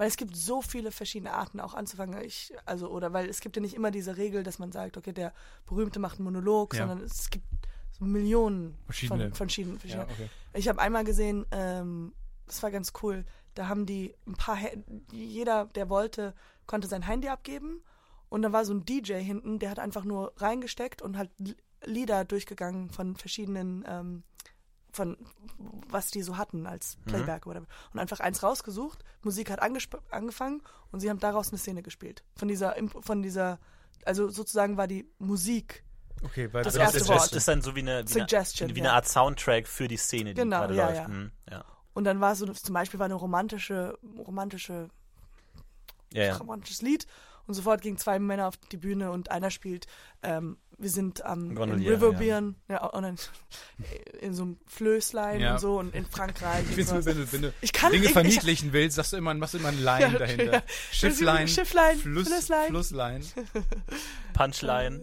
Weil es gibt so viele verschiedene Arten auch anzufangen. Ich, also, oder weil es gibt ja nicht immer diese Regel, dass man sagt, okay, der Berühmte macht einen Monolog, Ja. sondern es gibt so Millionen Verschiedene. von verschiedenen. verschiedenen. Ja, okay. Ich habe einmal gesehen, ähm, das war ganz cool, da haben die ein paar, jeder, der wollte, konnte sein Handy abgeben und da war so ein DJ hinten, der hat einfach nur reingesteckt und L- Lieder durchgegangen von verschiedenen, ähm, von was die so hatten als Playback oder und einfach eins rausgesucht. Musik hat angefangen und sie haben daraus eine Szene gespielt. Von dieser, Imp- von dieser, also sozusagen war die Musik Okay, weil Das erste ist, Wort. ist, ist dann so wie eine, wie Suggestion, eine, wie eine. Art Soundtrack für die Szene, die Genau, gerade ja, läuft. ja. Mhm, ja. und dann war so zum Beispiel war eine romantische romantische Ja, ja. romantisches Lied und sofort gingen zwei Männer auf die Bühne und einer spielt ähm, wir sind am in Gondolier, Riverbieren ja. und dann [LAUGHS] in so einem Flößlein Ja. und so und in Frankreich Ich nur, wenn du, wenn du Ich kann- Dinge ich- verniedlichen willst, sagst du immer, machst du immer ein [LAUGHS] Line Ja, dahinter. ja. Schifflein, Schifflein, Fluss, Flusslein. Flusslein. [LAUGHS] Punchline.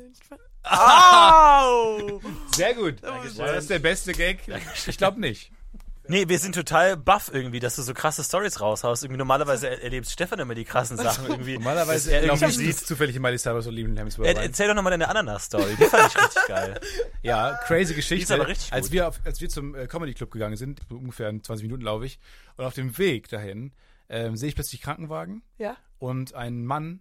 Au! Sehr gut. Dankeschön. War das der beste Gag? Ich glaube nicht. Nee, wir sind total baff irgendwie, dass du so krasse Stories raushaust. Irgendwie normalerweise er erlebt Stefan immer die krassen [LAUGHS] Sachen irgendwie. Normalerweise er glaube irgendwie sieht. zufällig in Miley Cyrus und Lieben Hemsworth Er, erzähl doch nochmal deine Ananas-Story. Die fand ich richtig [LAUGHS] geil. Ja, crazy Geschichte. Die ist aber richtig als gut. wir auf, als wir zum äh, Comedy Club gegangen sind, so ungefähr in 20 Minuten laufe ich, und auf dem Weg dahin ähm, sehe ich plötzlich Krankenwagen ja und ein Mann,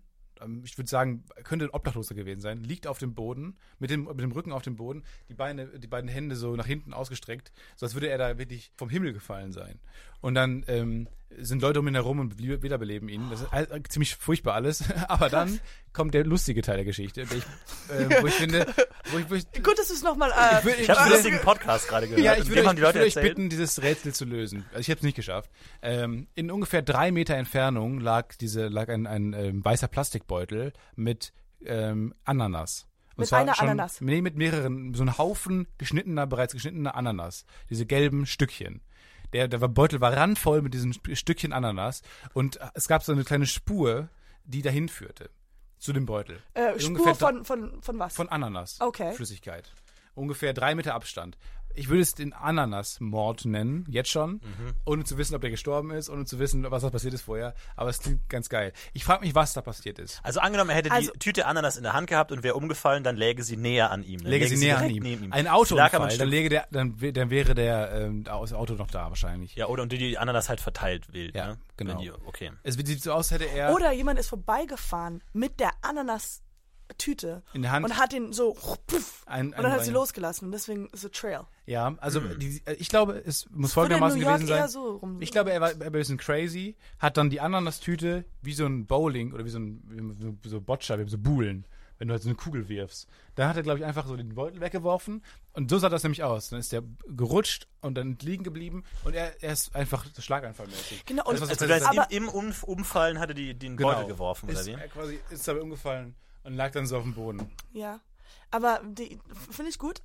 ich würde sagen, könnte ein Obdachloser gewesen sein, liegt auf dem Boden, mit dem, mit dem Rücken auf dem Boden, die Beine, die beiden Hände so nach hinten ausgestreckt, so als würde er da wirklich vom Himmel gefallen sein. Und dann ähm, sind Leute um ihn herum und wiederbeleben ihn. Das ist all, äh, ziemlich furchtbar alles. [LAUGHS] Aber dann kommt der lustige Teil der Geschichte, der ich, äh, wo ich finde, wo ich, wo ich, [LAUGHS] gut dass du es nochmal äh, Ich will- Ich habe einen lustigen Podcast gerade gehört. ja, ich würde euch, haben die Leute ich würde euch bitten, dieses Rätsel zu lösen. Also ich habe es nicht geschafft. Ähm, in ungefähr drei Meter Entfernung lag diese lag ein, ein ähm, weißer Plastikbeutel mit ähm, Ananas. Und Mit einer schon, Ananas? Nee, mit mehreren, so ein Haufen geschnittener, bereits geschnittener Ananas. Diese gelben Stückchen. Der, der Beutel war randvoll mit diesen Sp- Stückchen Ananas und es gab so eine kleine Spur, die dahin führte. Zu dem Beutel. äh, Spur von, von, von was? von Ananas. Okay. Flüssigkeit. Ungefähr drei Meter Abstand. Ich würde es den Ananas-Mord nennen, jetzt schon, ohne zu wissen, ob der gestorben ist, ohne zu wissen, was da passiert ist vorher. Aber es klingt ganz geil. Ich frage mich, was da passiert ist. Also angenommen, er hätte Also- die Tüte Ananas in der Hand gehabt und wäre umgefallen, dann läge sie näher an ihm. Dann Lege sie näher an ihm. neben ihm. Ein Autounfall, ein dann, läge der, dann, dann wäre der ähm, das Auto noch da wahrscheinlich. Ja, oder und die, die Ananas halt verteilt wild. Ja, ne? genau. Die, okay. Es sieht so aus, hätte er Oder jemand ist vorbeigefahren mit der Ananas-Tüte in der Hand und hat ihn so puff, ein, und dann hat ein- sie losgelassen. Und deswegen ist es Trail. Ja, also Hm. die, äh, ich glaube, es muss New folgendermaßen gewesen sein. so rum. Ich glaube, er war, er war ein bisschen crazy, hat dann die Ananas-Tüte wie so ein Bowling oder wie so ein wie so, so Boccia, wie so Buhlen, wenn du halt so eine Kugel wirfst. Da hat er, glaube ich, einfach so den Beutel weggeworfen und so sah das nämlich aus. Dann ist der gerutscht und dann liegen geblieben und er, er ist einfach so schlaganfallmäßig. Genau, und- Das so Also du heißt, Aber- im, im Umf- Umfallen hatte die den Genau. Beutel geworfen, oder ist, wie? Er quasi ist dabei umgefallen und lag dann so auf dem Boden. Ja. Aber die finde ich gut.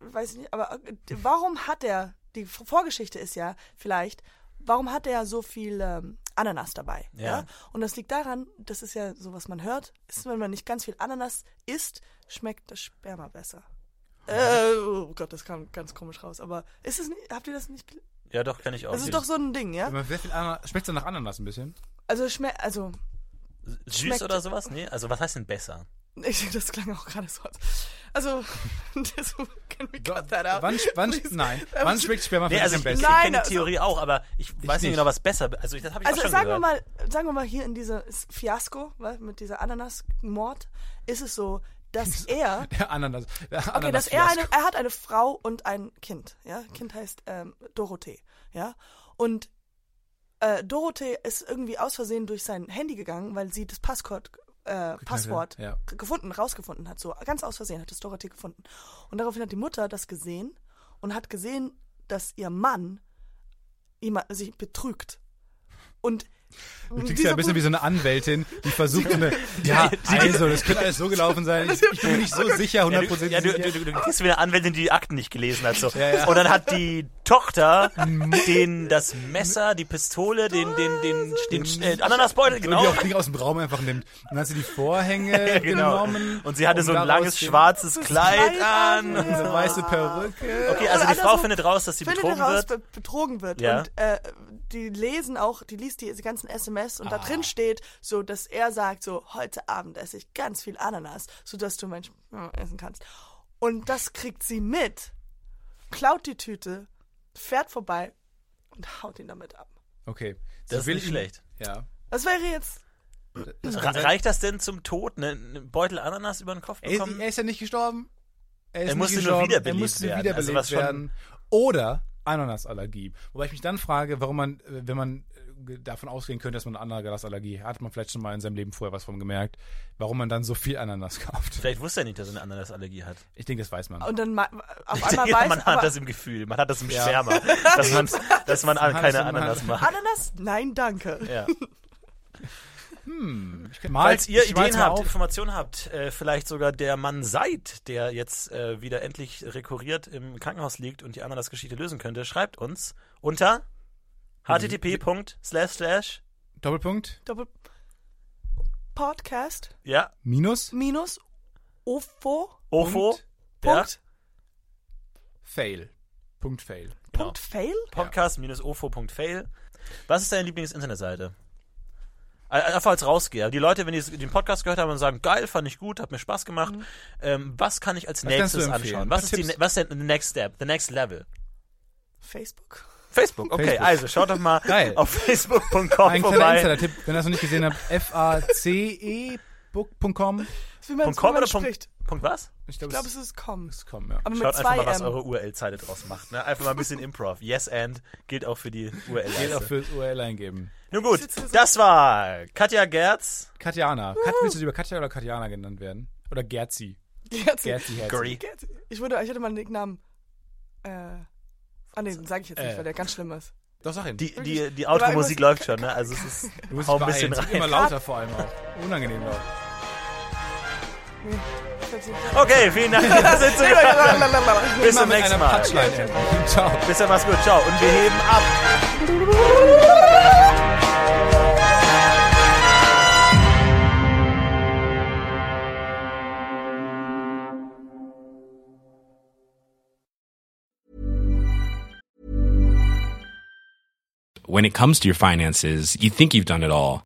Weiß ich nicht. Aber äh, warum hat er, die Vorgeschichte ist ja vielleicht, warum hat er so viel ähm, Ananas dabei? Ja. Und das liegt daran, das ist ja so, was man hört, ist, wenn man nicht ganz viel Ananas isst, schmeckt das Sperma besser. Äh, oh Gott, das kam ganz komisch raus. Aber ist es nicht, habt ihr das nicht? Ja, doch, kann ich auch. Das ist doch so ein Ding, ja? Viel Ananas, schmeckt es nach Ananas ein bisschen? Also schmeckt, also, Süß schmeckt- oder sowas? Nee, also was heißt denn besser? ich, das klang auch gerade so. Also, [LAUGHS] das, can we cut that out? Wann, wann, nein, [LAUGHS] wann schmeckt Sperma Nee, also ich, ich besten? Nein, kenne die also- Theorie auch, aber ich weiß nicht nicht. genau, was besser. Also ich- das habe ich Also auch schon sagen wir gehört. mal, sagen wir mal hier in dieser Fiasko, mit dieser Ananas-Mord, ist es so, dass [LAUGHS] er, Der Ananas. Der okay, Ananas dass er eine, er hat eine Frau und ein Kind, ja, Kind heißt ähm, Dorothee, ja, und äh, Dorothee ist irgendwie aus Versehen durch sein Handy gegangen, weil sie das Passwort, äh, Passwort Ja. gefunden, rausgefunden hat, so ganz aus Versehen hat es Dorothee gefunden. Und daraufhin hat die Mutter das gesehen und hat gesehen, dass ihr Mann sich betrügt. Und Du klingst ja ein bisschen wie so eine Anwältin, die versucht, eine, [LAUGHS] ja, also, das könnte alles so gelaufen sein. Ich, ich bin mir nicht so sicher, Ja, du, hundertprozentig ja, du, du, du, du kriegst wie eine Anwältin, die die Akten nicht gelesen hat. So. ja. Und dann hat die Tochter den, das Messer, die Pistole, den, den, den, den, äh, Ananasbeutel, Und die genau. auch Dinge aus dem Raum einfach nimmt. Und dann hat sie die Vorhänge [LAUGHS] genau. genommen. Und sie hatte um so ein langes den- schwarzes Kleid an. und ja. so. Eine weiße Perücke. Okay, also die Frau findet raus, dass sie findet betrogen wird. be betrogen wird. Ja. Und äh, die lesen auch, die liest die, die ganzen SMS und da Ah. drin steht, so dass er sagt, so heute Abend esse ich ganz viel Ananas, sodass du mein Sperma essen kannst. Und das kriegt sie mit, klaut die Tüte, fährt vorbei und haut ihn damit ab. Okay. Das ist will nicht schlecht. Ja. Das wäre jetzt. Das sein. reicht das denn zum Tod, ne, einen Beutel Ananas über den Kopf Er ist, bekommen? er ist ja nicht gestorben. Er, ist Er nicht musste nur gestorben. wiederbelebt er musste werden. wiederbelebt Also was schon- werden. Oder Ananasallergie. Wobei ich mich dann frage, warum man, äh, wenn man äh, davon ausgehen könnte, dass man eine Ananasallergie hat, hat man vielleicht schon mal in seinem Leben vorher was von gemerkt, warum man dann so viel Ananas [LAUGHS] kauft. Vielleicht wusste er nicht, dass er eine Ananasallergie hat. Ich denke, das weiß man. Und dann ma- auf [LAUGHS] einmal denke, weiß, man hat das im Gefühl, man hat das im Ja. Sperma, [LAUGHS] dass man, dass man keine Ananas macht. Ananas? Nein, danke. Ja. Ich mal, Falls ihr ich Ideen mal habt, auf. Informationen habt, äh, vielleicht sogar der Mann seid, der jetzt äh, wieder endlich rekurriert im Krankenhaus liegt und die Ananas-Geschichte lösen könnte, schreibt uns unter http. slash slash Doppelpunkt, Doppel Podcast ja Minus, minus ofo ofo Punkt, ja, Punkt, Fail. Punkt Fail. genau. Punkt fail? podcast-ofo.fail. Was ist deine Lieblings-Internetseite? Äh, Einfach als Rausgeher. Die Leute, wenn die den Podcast gehört haben und sagen, geil, fand ich gut, hat mir Spaß gemacht, ähm, was kann ich als Was nächstes empfehlen? anschauen? Was ist, die, Tipps. was ist der next step, the next level? Facebook. Facebook, okay, Facebook. also schaut doch mal [LAUGHS] Geil. auf facebook.com Ein kleiner vorbei. Insider-Tipp, wenn ihr das noch nicht gesehen habt, F-A-C-E-Book.com. Das ist wie man, Punkt, spricht. Punkt was? Ich glaube, glaube, es es ist com. ist com, ja. Aber mit Schaut einfach zwei mal, was M. eure URL-Seite draus macht. Ne? Einfach mal ein bisschen Improv. Yes and gilt auch für die Geht auch URL-Leiste. fürs URL eingeben. Nun gut, das war Katja Gerz. Katjana. Kat, willst du lieber Katja oder Katjana genannt werden? Oder Gerzi? Gerzi. Gerzi. Gerzi. Ich, würde, ich hätte mal einen Nicknamen. Äh, ah, nee, den sage ich jetzt nicht, Äh. weil der ganz schlimm ist. Doch, sag ihn. Die, die, die Outro-Musik läuft schon, ne? Also es [LAUGHS] ist du musst hau ein bisschen. Es rein. immer lauter vor allem auch. Unangenehm laut. Nee, Okay, vielen Dank. [LAUGHS] Bis zum nächsten Mal. Ciao. Bis dann, mach's gut. Ciao. Und wir heben ab. When it comes to your finances, you think you've done it all.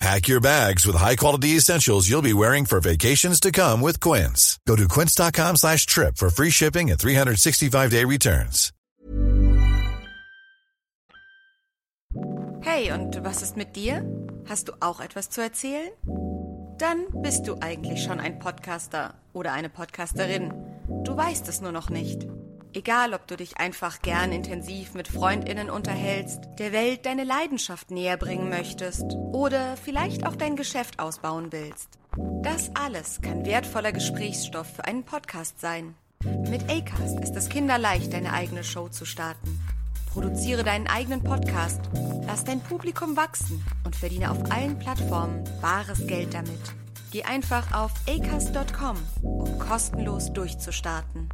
Pack your bags with high-quality essentials you'll be wearing for vacations to come with Quince. Go to quince.com slash trip for free shipping and 365-day returns. Hey, und was ist mit dir? Hast du auch etwas zu erzählen? Dann bist du eigentlich schon ein Podcaster oder eine Podcasterin. Du weißt es nur noch nicht. Egal, ob du dich einfach gern intensiv mit Freundinnen unterhältst, der Welt deine Leidenschaft näher bringen möchtest oder vielleicht auch dein Geschäft ausbauen willst. Das alles kann wertvoller Gesprächsstoff für einen Podcast sein. Mit Acast ist es kinderleicht, deine eigene Show zu starten. Produziere deinen eigenen Podcast, lass dein Publikum wachsen und verdiene auf allen Plattformen bares Geld damit. Geh einfach auf acast.com, um kostenlos durchzustarten.